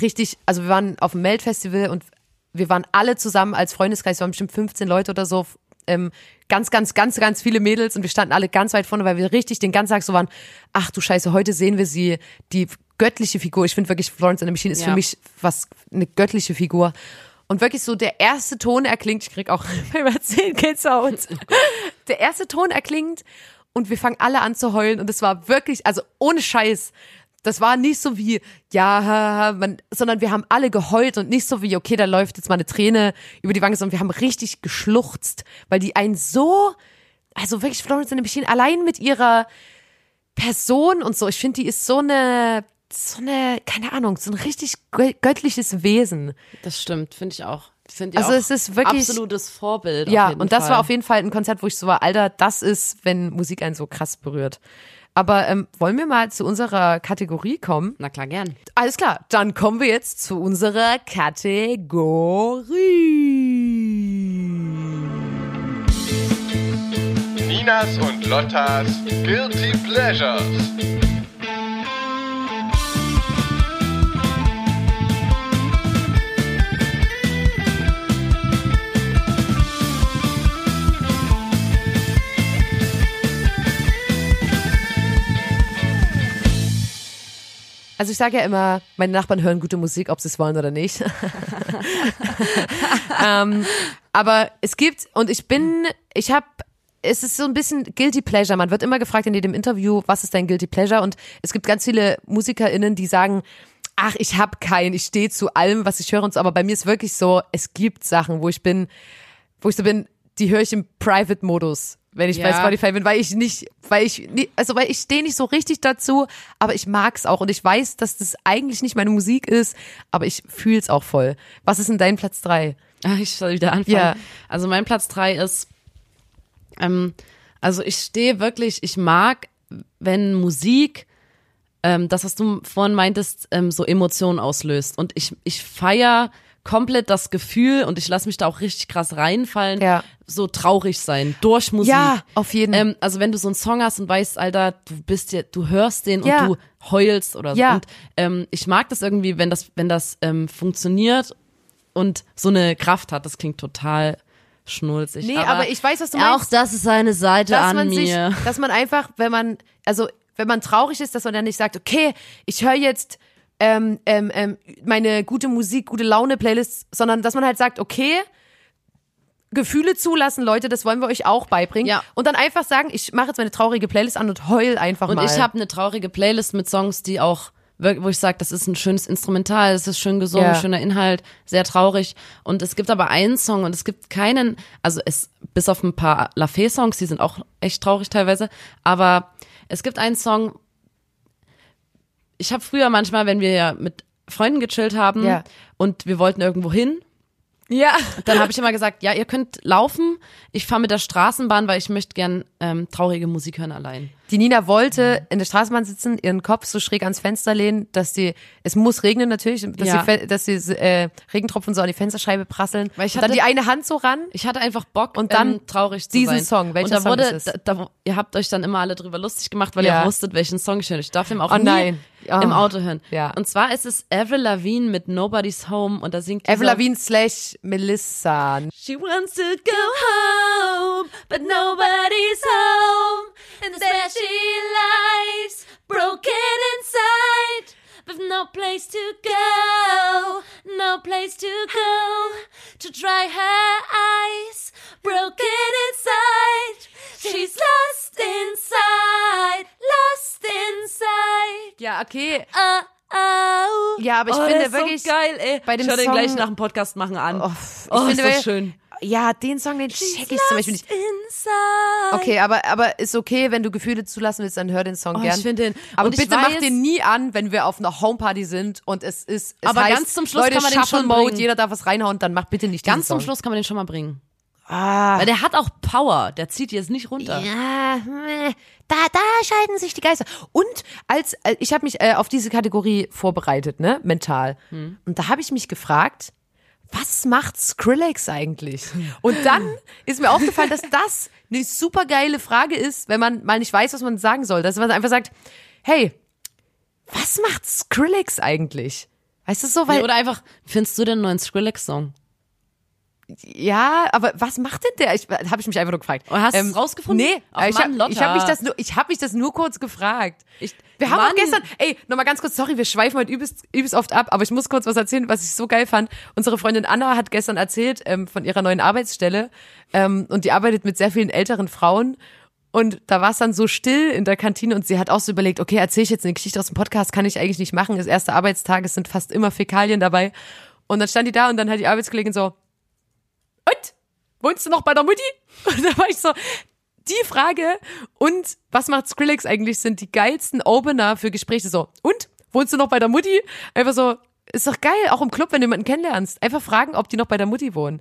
richtig, also wir waren auf dem Melt-Festival und wir waren alle zusammen als Freundeskreis, wir waren bestimmt 15 Leute oder so. Ähm, ganz, ganz, ganz, ganz viele Mädels und wir standen alle ganz weit vorne, weil wir richtig den ganzen Tag so waren, ach du Scheiße, heute sehen wir sie, die göttliche Figur. Ich finde wirklich, Florence in the Machine ist für Ja. mich was, eine göttliche Figur. Und wirklich so der erste Ton erklingt, ich krieg auch beim Erzählen Gänsehaut. Der erste Ton erklingt und wir fangen alle an zu heulen und es war wirklich, also ohne Scheiß, das war nicht so wie, ja, man, sondern wir haben alle geheult und nicht so wie, okay, da läuft jetzt mal eine Träne über die Wange, sondern wir haben richtig geschluchzt, weil die einen so, also wirklich Florence in the Machine, allein mit ihrer Person und so, ich finde, die ist so eine, so eine, keine Ahnung, so ein richtig gö- göttliches Wesen. Das stimmt, finde ich auch. Find ich Also auch es ist wirklich- absolutes Vorbild. Ja, und das Fall. war auf jeden Fall ein Konzert, wo ich so war, Alter, das ist, wenn Musik einen so krass berührt. Aber ähm, wollen wir mal zu unserer Kategorie kommen? Na klar, gern. Alles klar, dann kommen wir jetzt zu unserer Kategorie. Ninas und Lottas Guilty Pleasures. Also ich sage ja immer, meine Nachbarn hören gute Musik, ob sie es wollen oder nicht. <laughs> ähm, aber es gibt, und ich bin, ich habe, es ist so ein bisschen Guilty Pleasure. Man wird immer gefragt in jedem Interview, was ist dein Guilty Pleasure? Und es gibt ganz viele MusikerInnen, die sagen, ach, ich habe keinen, ich stehe zu allem, was ich höre und so. Aber bei mir ist wirklich so, es gibt Sachen, wo ich bin, wo ich so bin, die höre ich im Private-Modus, wenn ich bei Ja. Spotify bin, weil ich nicht, weil ich, also weil ich stehe nicht so richtig dazu, aber ich mag's auch und ich weiß, dass das eigentlich nicht meine Musik ist, aber ich fühl's auch voll. Was ist denn dein Platz drei? Ah, ich soll wieder anfangen. Ja. Also mein Platz drei ist, ähm, also ich stehe wirklich, ich mag, wenn Musik, ähm, das, was du vorhin meintest, ähm, so Emotionen auslöst. Und ich, ich feier komplett das Gefühl und ich lasse mich da auch richtig krass reinfallen, Ja. so traurig sein durch Musik. Ja, auf jeden. Ähm, also wenn du so einen Song hast und weißt, Alter, du bist ja, du hörst den Ja. und du heulst oder so. Ja. Und ähm, ich mag das irgendwie, wenn das, wenn das ähm, funktioniert und so eine Kraft hat. Das klingt total schnulzig. Nee, aber ich weiß, was du meinst. Auch das ist eine Seite dass an man sich, mir. dass man einfach, wenn man, also wenn man traurig ist, dass man dann nicht sagt, okay, ich höre jetzt ähm, ähm, ähm, meine gute Musik, gute Laune Playlist, sondern dass man halt sagt, okay, Gefühle zulassen, Leute, das wollen wir euch auch beibringen. Ja. Und dann einfach sagen, ich mache jetzt meine traurige Playlist an und heul einfach Und mal. ich habe eine traurige Playlist mit Songs, die auch, wo ich sage, das ist ein schönes Instrumental, es ist schön gesungen, Ja. schöner Inhalt, sehr traurig. Und es gibt aber einen Song und es gibt keinen, also es, bis auf ein paar Lafay-Songs, die sind auch echt traurig teilweise, aber es gibt einen Song, ich habe früher manchmal, wenn wir ja mit Freunden gechillt haben Ja. und wir wollten irgendwo hin, ja. dann habe ich immer gesagt, ja, ihr könnt laufen, ich fahre mit der Straßenbahn, weil ich möchte gern ähm, traurige Musik hören allein. Die Nina wollte in der Straßenbahn sitzen, ihren Kopf so schräg ans Fenster lehnen, dass die, es muss regnen natürlich, dass Ja. die, dass die äh, Regentropfen so an die Fensterscheibe prasseln. Weil ich und dann hatte- die eine Hand so ran. Ich hatte einfach Bock Und dann ähm, traurig zu diesen sein. Song. Welcher und da Song wurde, ist es? Da, da, ihr habt euch dann immer alle drüber lustig gemacht, weil Ja. ihr wusstet, welchen Song ich höre. Ich darf ihn auch Oh nie nein. Oh. im Auto hören. Ja. Und zwar ist es Avril Lavigne mit Nobody's Home und da singt Avril Lavigne slash Melissa. She wants to go home, but nobody's home. And there she lies, broken inside. With no place to go, no place to go to dry her eyes. Broken inside, she's lost inside, lost inside. Ja, okay. Oh, oh. Ja, aber ich oh, finde der ist wirklich, so geil, ey. bei dem ich höre den Song- gleich nach dem Podcast machen an. Oh, Oh, ich finde ist das schön. Ja, den Song, den check ich zum Beispiel nicht. Inside. Okay, aber, aber ist okay, wenn du Gefühle zulassen willst, dann hör den Song Oh, gern. ich finde den- aber bitte mach weiß- den nie an, wenn wir auf einer Homeparty sind und es ist, es Aber heißt, ganz zum Schluss Leute, kann man den schon Mode, bringen. jeder darf was reinhauen, dann mach bitte nicht Ganz zum. Schluss kann man den schon mal bringen. Ah. Weil der hat auch Power. Der zieht jetzt nicht runter. Ja, da, da scheiden sich die Geister. Und als äh, ich habe mich äh, auf diese Kategorie vorbereitet, ne, mental. Hm. Und da habe ich mich gefragt, was macht Skrillex eigentlich? Und dann ist mir aufgefallen, dass das eine super geile Frage ist, wenn man mal nicht weiß, was man sagen soll. Dass man einfach sagt, hey, was macht Skrillex eigentlich? Weißt du so, weil Nee, oder einfach, findest du den neuen Skrillex-Song? Ja, aber was macht denn der? Ich habe ich mich einfach nur gefragt. Ähm, Oh, hast du's rausgefunden? Nee, Ach, ich habe hab mich das nur ich habe mich das nur kurz gefragt. Ich- wir haben Mann. auch gestern, ey, nochmal ganz kurz, sorry, wir schweifen heute übelst, übelst oft ab, aber ich muss kurz was erzählen, was ich so geil fand. Unsere Freundin Anna hat gestern erzählt ähm, von ihrer neuen Arbeitsstelle ähm, und die arbeitet mit sehr vielen älteren Frauen und da war es dann so still in der Kantine und sie hat auch so überlegt, okay, erzähle ich jetzt eine Geschichte aus dem Podcast, kann ich eigentlich nicht machen, ist erster Arbeitstag, es sind fast immer Fäkalien dabei. Und dann stand die da und dann hat die Arbeitskollegin so, und? Wohnst du noch bei der Mutti? <laughs> Und da war ich so, die Frage und was macht Skrillex eigentlich sind die geilsten Opener für Gespräche so. Und? Wohnst du noch bei der Mutti? Einfach so, Ist doch geil, auch im Club, wenn du jemanden kennenlernst. Einfach fragen, ob die noch bei der Mutti wohnen.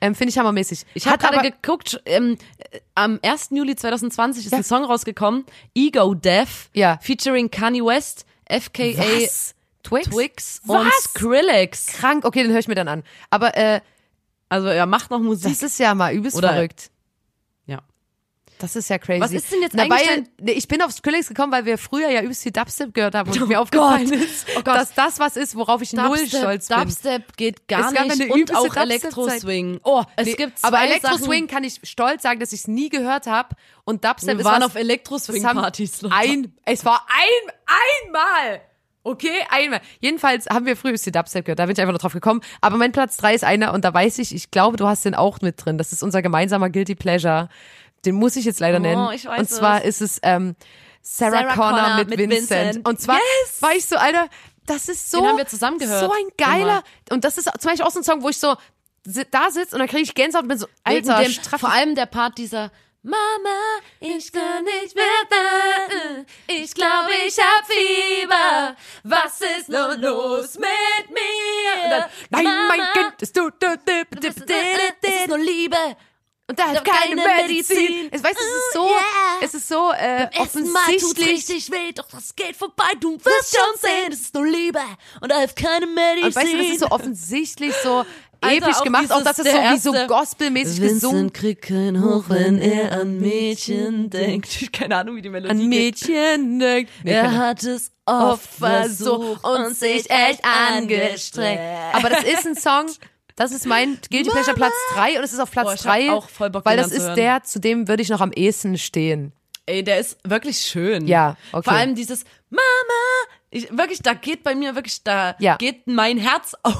Ähm, Finde ich hammermäßig. Ich habe gerade geguckt, ähm, äh, am 1. Juli 2020 ist ein Song rausgekommen, Ego Death, Ja. featuring Kanye West, FKA Was? Twix? Twix und Was? Skrillex. Krank, okay, den höre ich mir dann an. Aber äh, Also er macht noch Musik. das ist ja mal übelst Oder- verrückt. ja. Das ist ja crazy. Was ist denn jetzt Na, eigentlich weil, nee, Ich bin auf Skrillex gekommen, weil wir früher ja übelst viel Dubstep gehört haben und mir aufgefallen Gott. <laughs> ist, Oh Gott. dass das was ist, worauf ich null stolz bin. Dubstep geht gar Es nicht und auch. Elektro-Swing. Oh, es Nee, gibt zwei aber Elektro Sachen. Swing kann ich stolz sagen, dass ich es nie gehört habe. Und Dubstep Wir ist waren was, auf Elektro-Swing das haben Partys. Ein, es war ein, einmal. Okay, einmal. Jedenfalls haben wir früher die Dubstep gehört, da bin ich einfach nur drauf gekommen. Aber mein Platz drei ist einer und da weiß ich, ich glaube, du hast den auch mit drin. Das ist unser gemeinsamer Guilty Pleasure. Den muss ich jetzt leider Oh, nennen. ich weiß und zwar es. ist es ähm, Sarah, Sarah Connor, Connor mit, mit Vincent. Vincent. Und zwar Yes! war ich so, Alter, das ist so, Den haben wir zusammen gehört. so ein geiler, Immer. und das ist zum Beispiel auch so ein Song, wo ich so da sitze und dann kriege ich Gänsehaut und bin so, Alter, dem, vor allem der Part dieser Mama, ich kann nicht mehr da. Ich glaube, ich hab Fieber. Was ist nur los mit mir? Dann, nein, mein Mama, Kind, es tut, tut, tut, das tut, ist, das ist nur Liebe. und da doch keine keine Medizin. Medizin. Es, weißt, es ist so, yeah. es ist so äh, Ersten Mal tut's offensichtlich. richtig weh, doch das geht vorbei. Du wirst schon sehen, es ist nur Liebe und da hilft keine Medizin. Und weißt du, das ist so offensichtlich so Alter, episch auch gemacht, auch dieses- dass es der so wie so erste- gospelmäßig gesungen kriegt keinen Hoch, wenn er an Mädchen denkt. <laughs> Keine Ahnung, wie die Melodie an Mädchen denkt. Nee, Er hat es oft versucht und sich echt angestrengt. Aber das ist ein Song, das ist mein Guilty Pleasure Platz 3 und es ist auf Platz ich hab 3, auch voll Bock, weil das ist der, zu dem würde ich noch am ehesten stehen. Ey, der ist wirklich schön. Ja, okay. Vor allem dieses Mama, ich, wirklich, da geht bei mir wirklich, da Ja. geht mein Herz <laughs> auf.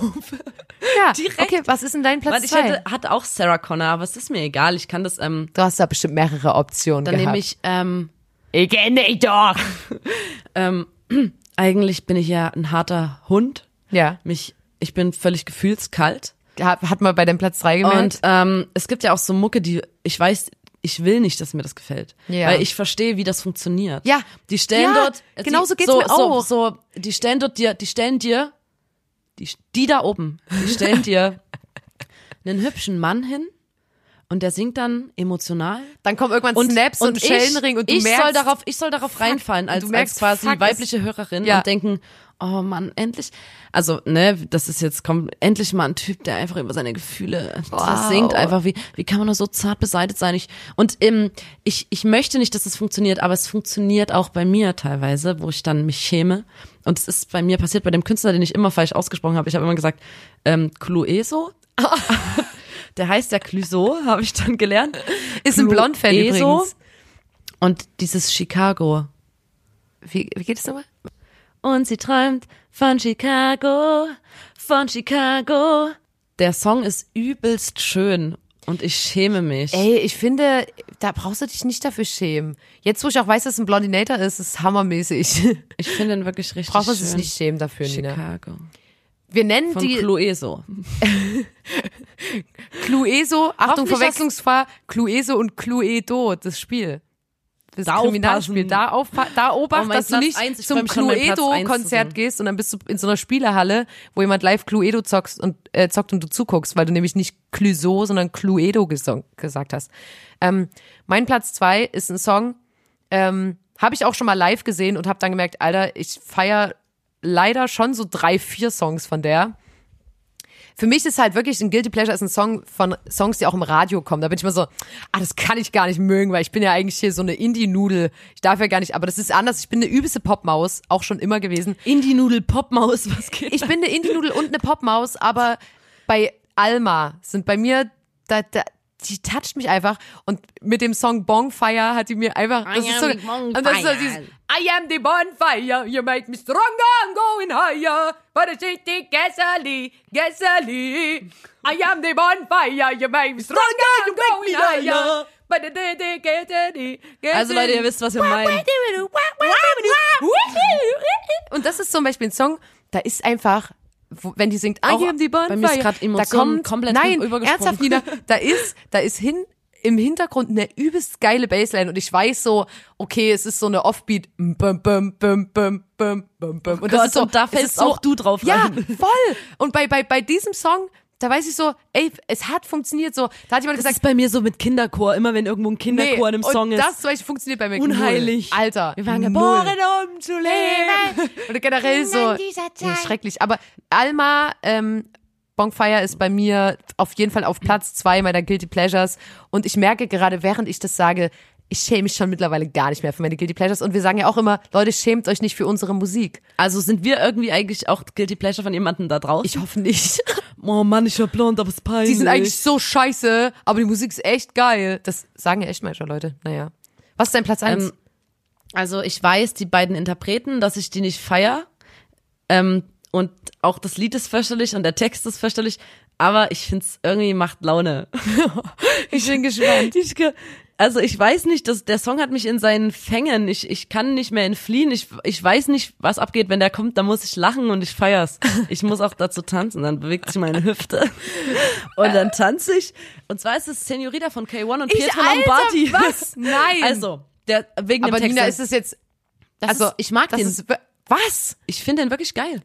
Ja, Direkt. okay, was ist denn dein Platz Weil ich 2? hätte, hatte auch Sarah Connor, aber es ist mir egal. Ich kann das, ähm, Du hast da bestimmt mehrere Optionen dann gehabt. nehme ich, ähm, ich kenne dich doch. ähm, <clears throat> eigentlich bin ich ja ein harter Hund. Ja, Mich, ich bin völlig gefühlskalt. hat, hat man bei dem Platz 3 gemerkt. Und ähm, es gibt ja auch so Mucke, die ich weiß, ich will nicht, dass mir das gefällt, Ja. weil ich verstehe, wie das funktioniert. Ja. die stellen Ja, dort. äh, genauso geht's so, mir auch. So, so, die stellen dort dir, die stellen dir, die, die da oben, die stellen <laughs> dir einen hübschen Mann hin und der singt dann emotional. dann kommen irgendwann Snaps und, ich, Schellenring und du ich merkst, soll darauf, ich soll darauf reinfallen als, merkst, als quasi fuck, weibliche Hörerin Ja. und denken, oh Mann, endlich, also ne, das ist jetzt kommt endlich mal ein Typ, der einfach über seine Gefühle das singt, einfach wie wie kann man nur so zart beseitigt sein? Ich, und ähm, ich ich möchte nicht, dass das funktioniert, aber es funktioniert auch bei mir teilweise, wo ich dann mich schäme. Und es ist bei mir passiert bei dem Künstler, den ich immer falsch ausgesprochen habe. Ich habe immer gesagt, ähm, Clueso. <laughs> Der heißt ja Clouseau, habe ich dann gelernt. ist ein Blond-Fan Clueso. übrigens. Und dieses Chicago. Wie, wie geht es nochmal? Und sie träumt von Chicago, von Chicago. Der Song ist übelst schön und ich schäme mich. Ey, ich finde, da brauchst du dich nicht dafür schämen. Jetzt, wo ich auch weiß, dass es ein Blondinator ist, ist es hammermäßig. <laughs> Ich finde ihn wirklich richtig Brauchst du schön. dich nicht schämen dafür, Nina. Chicago. Wir nennen Von die Clueso. <laughs> Clueso, Achtung, Hoffentlich Verwechslungsgefahr, Clueso und Cluedo, das Spiel. Das Da Kriminalspiel. Da, aufpa da Oh, obacht, mein dass du Platz nicht eins, zum Cluedo-Konzert gehst und dann bist du in so einer Spielehalle, wo jemand live Cluedo zockst und, äh, zockt und du zuguckst, weil du nämlich nicht Clueso, sondern Cluedo gesagt hast. Ähm, mein Platz zwei ist ein Song, ähm, habe ich auch schon mal live gesehen und habe dann gemerkt, Alter, ich feier leider schon so drei, vier Songs von der. Für mich ist halt wirklich ein Guilty Pleasure ist ein Song von Songs, die auch im Radio kommen. Da bin ich immer so, ah, das kann ich gar nicht mögen, weil ich bin ja eigentlich hier so eine Indie-Nudel. Ich darf ja gar nicht, aber das ist anders. Ich bin eine übelste Popmaus, auch schon immer gewesen. Indie-Nudel, Popmaus, was geht? Ich bin eine Indie-Nudel und eine Popmaus, aber bei Alma sind bei mir, da, da, die toucht mich einfach und mit dem Song Bonfire hat die mir einfach, das I ist am so, und das ist so dieses, I am the bonfire, you make me stronger, I'm going higher, but I think the gasoline, gasoline. I am the bonfire, you make me stronger, I'm going higher. Also Leute, ihr wisst, was wir meinen. Und das ist zum Beispiel ein Song, da ist einfach, wo, wenn die singt, I Auch am the bonfire, bei mir ist grad da Emotionen kommt, komplett nein, ernsthaft, Nina, da ist, da ist hin, im Hintergrund eine übelst geile Bassline und ich weiß so, okay, es ist so eine Offbeat. Bum, bum, bum, bum, bum, bum, bum. Und das Gott, ist so, und da fällst so, auch du drauf Ja, rein. voll. Und bei, bei, bei diesem Song, da weiß ich so, ey, es hat funktioniert so. Da hat jemand Das gesagt, ist bei mir so mit Kinderchor, immer wenn irgendwo ein Kinderchor in einem und Song ist. das zum Beispiel funktioniert bei mir Unheilig. Null. Alter. Wir waren geboren, um zu leben. Oder generell so. Nee, schrecklich. Aber Alma, ähm, Bonfire ist bei mir auf jeden Fall auf Platz zwei meiner Guilty Pleasures. Und ich merke gerade, während ich das sage, ich schäme mich schon mittlerweile gar nicht mehr für meine Guilty Pleasures. Und wir sagen ja auch immer, Leute, schämt euch nicht für unsere Musik. Also sind wir irgendwie eigentlich auch Guilty Pleasure von jemandem da draußen? Ich hoffe nicht. <laughs> oh Mann, ich war blond, aber es ist peinlich. Die sind eigentlich so scheiße, aber die Musik ist echt geil. Das sagen ja echt manchmal Leute. Naja. Was ist dein Platz eins? Ähm, also ich weiß, die beiden Interpreten, dass ich die nicht feier. Ähm, und auch das Lied ist fürchterlich und der Text ist fürchterlich. Aber ich find's irgendwie macht Laune. <laughs> ich bin gespannt. Ich, also ich weiß nicht, dass der Song hat mich in seinen Fängen. Ich, ich kann nicht mehr entfliehen. Ich, ich weiß nicht, was abgeht, wenn der kommt. Da muss ich lachen und ich feier's. <laughs> Ich muss auch dazu tanzen. Dann bewegt sich meine Hüfte <laughs> und dann tanze ich. Und zwar ist es Senorita von K1 und Ich, Pietro Alter, Lombardi. was? <laughs> Nein. Also der wegen aber dem Text. Nina, ist es jetzt, Das also ist, ich mag das den. ist, was? ich finde den wirklich geil.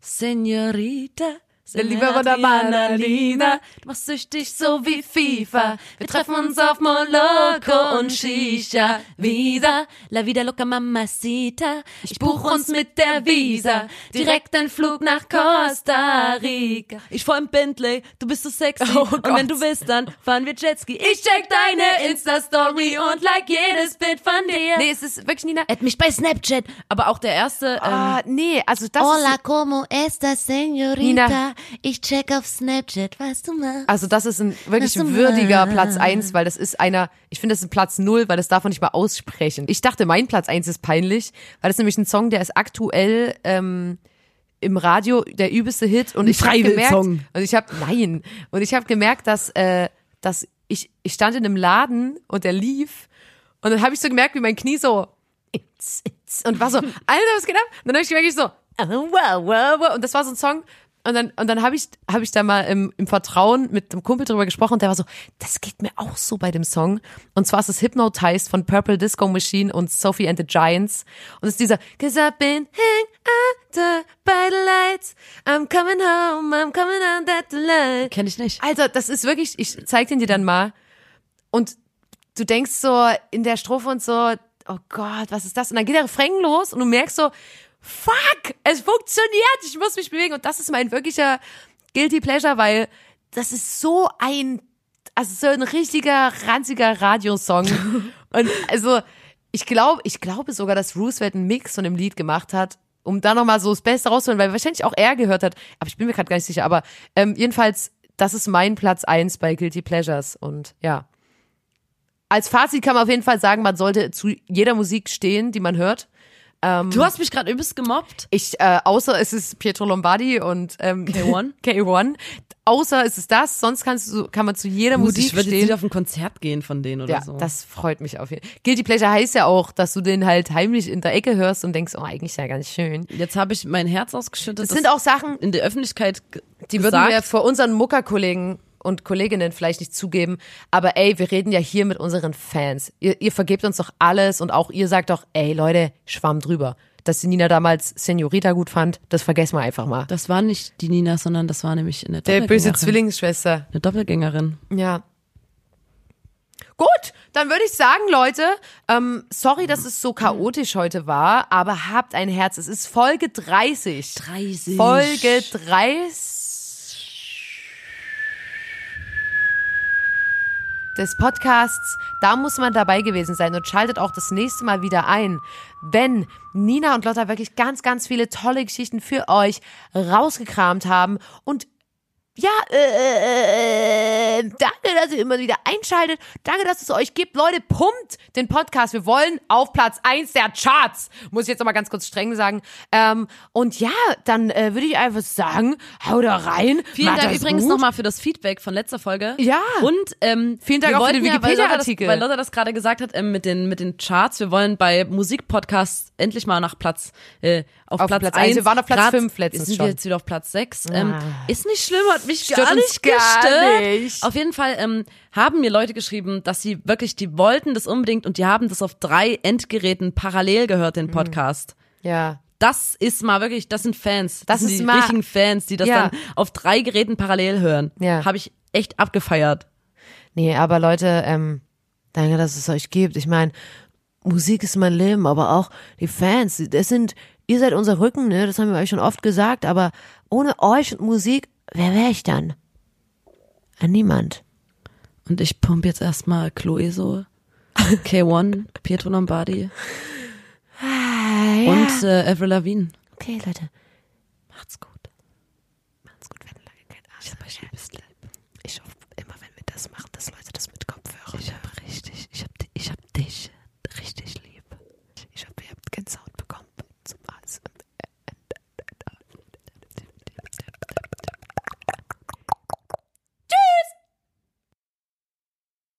Senorita. Der Liebe von der Manalina. Du machst süchtig so wie FIFA. Wir treffen uns auf Moloko und Shisha. Vida, la vida loca mamacita. Ich buch uns mit der Visa. Direkt ein Flug nach Costa Rica. Ich fahr im Bentley, du bist so sexy. Oh und Gott. wenn du willst, dann fahren wir Jetski. Ich check deine Insta-Story und like jedes Bild von dir. Nee, es ist wirklich Nina. Add mich bei Snapchat. Aber auch der erste, ähm, Ah, nee, also das Hola, como estas, señorita? Nina. Ich check auf Snapchat, was du machst. also das ist ein wirklich würdiger machst. Platz eins, weil das ist einer, ich finde, das ist ein Platz null, weil das darf man nicht mal aussprechen. Ich dachte, mein Platz eins ist peinlich, weil das ist nämlich ein Song, der ist aktuell ähm, im Radio der übelste Hit und ich habe gemerkt, und ich habe nein, und ich habe gemerkt, dass äh, dass ich ich stand in einem Laden und der lief und dann habe ich so gemerkt, wie mein Knie so und war so, Alter, was geht ab? Und dann habe ich gemerkt, ich so, oh, wow, wow, wow. Und das war so ein Song. Und dann, und dann habe ich, hab ich da mal im, im Vertrauen mit einem Kumpel drüber gesprochen und der war so, das geht mir auch so bei dem Song. Und zwar ist es Hypnotized von Purple Disco Machine und Sophie and the Giants. Und es ist dieser, cause I've been hang under by the lights. I'm coming home, I'm coming on that light. kenn ich nicht. Alter, das ist wirklich, ich zeig den dir dann mal. Und du denkst so in der Strophe und so, oh Gott, was ist das? Und dann geht der Refrain los und du merkst so, fuck, es funktioniert, ich muss mich bewegen. Und das ist mein wirklicher Guilty Pleasure, weil das ist so ein, also so ein richtiger, ranziger Radiosong. <laughs> und also, ich glaube, ich glaube sogar, dass Roosevelt einen Mix von dem Lied gemacht hat, um da nochmal so das Beste rauszuholen, weil wahrscheinlich auch er gehört hat. Aber ich bin mir gerade gar nicht sicher. Aber ähm, jedenfalls, das ist mein Platz eins bei Guilty Pleasures. Und ja. Als Fazit kann man auf jeden Fall sagen, man sollte zu jeder Musik stehen, die man hört. Du hast mich gerade übelst gemobbt. Ich, äh, außer es ist Pietro Lombardi und ähm, K1? <laughs> K1. Außer es ist das, sonst kannst du, kann man zu jeder Gut, Musik ich würde jetzt stehen. nicht auf ein Konzert gehen von denen oder ja, so. das freut mich auf jeden Fall. Guilty Pleasure heißt ja auch, dass du den halt heimlich in der Ecke hörst und denkst, oh, eigentlich ja ganz schön. jetzt habe ich mein Herz ausgeschüttet. Es sind auch Sachen, in der Öffentlichkeit die würden gesagt. wir vor unseren Muckerkollegen und Kolleginnen vielleicht nicht zugeben, aber ey, wir reden ja hier mit unseren Fans. Ihr, ihr vergebt uns doch alles und auch ihr sagt doch, ey Leute, schwamm drüber. Dass die Nina damals Senorita gut fand, das vergessen wir einfach mal. Das war nicht die Nina, sondern das war nämlich eine Der böse Doppelgängerin. Zwillingsschwester. Eine Doppelgängerin. Ja. Gut, dann würde ich sagen, Leute, ähm, sorry, dass es so chaotisch heute war, aber habt ein Herz. Es ist Folge 30. 30. Folge 30 des Podcasts. Da muss man dabei gewesen sein und schaltet auch das nächste Mal wieder ein, wenn Nina und Lotta wirklich ganz, ganz viele tolle Geschichten für euch rausgekramt haben und ja, äh, äh, danke, dass ihr immer wieder einschaltet. Danke, dass es euch gibt. Leute, pumpt den Podcast. Wir wollen auf Platz eins der Charts. Muss ich jetzt nochmal ganz kurz streng sagen. Ähm, und ja, dann äh, würde ich einfach sagen, hau da rein. Vielen Dank übrigens nochmal für das Feedback von letzter Folge. Ja. Und ähm, Vielen Dank auch für den ja, weil Lotta das- Wikipedia-Artikel. Das gerade gesagt hat ähm, mit den mit den Charts. Wir wollen bei Musikpodcasts endlich mal nach Platz äh, auf, Auf Platz Platz 1. eins. Wir waren auf Platz fünf letztens sind schon. wir jetzt wieder auf Platz 6. Ähm, ist nicht schlimm, hat mich Stört gar nicht gar gestört. nicht. Auf jeden Fall ähm, haben mir Leute geschrieben, dass sie wirklich, die wollten das unbedingt und die haben das auf drei Endgeräten parallel gehört, Mhm. den Podcast. Ja. Das ist mal wirklich, das sind Fans. Das, Das sind die mal- richtigen Fans, die das Ja. dann auf drei Geräten parallel hören. Ja. Habe ich echt abgefeiert. Nee, aber Leute, ähm, danke, dass es euch gibt. Ich meine, Musik ist mein Leben, aber auch die Fans, das sind, ihr seid unser Rücken, ne? Das haben wir euch schon oft gesagt, aber ohne euch und Musik, wer wäre ich dann? Äh, niemand. Und ich pump jetzt erstmal Chloe so, <laughs> K1, Pietro Lombardi ah, ja. und äh, Avril Lavigne. Okay, Leute, macht's gut. Macht's gut, wenn lange kein Arsch ich, hab, ich hoffe immer, wenn wir das machen, dass Leute das mit Kopfhörern Ich höre richtig. Ich hab, ich hab dich.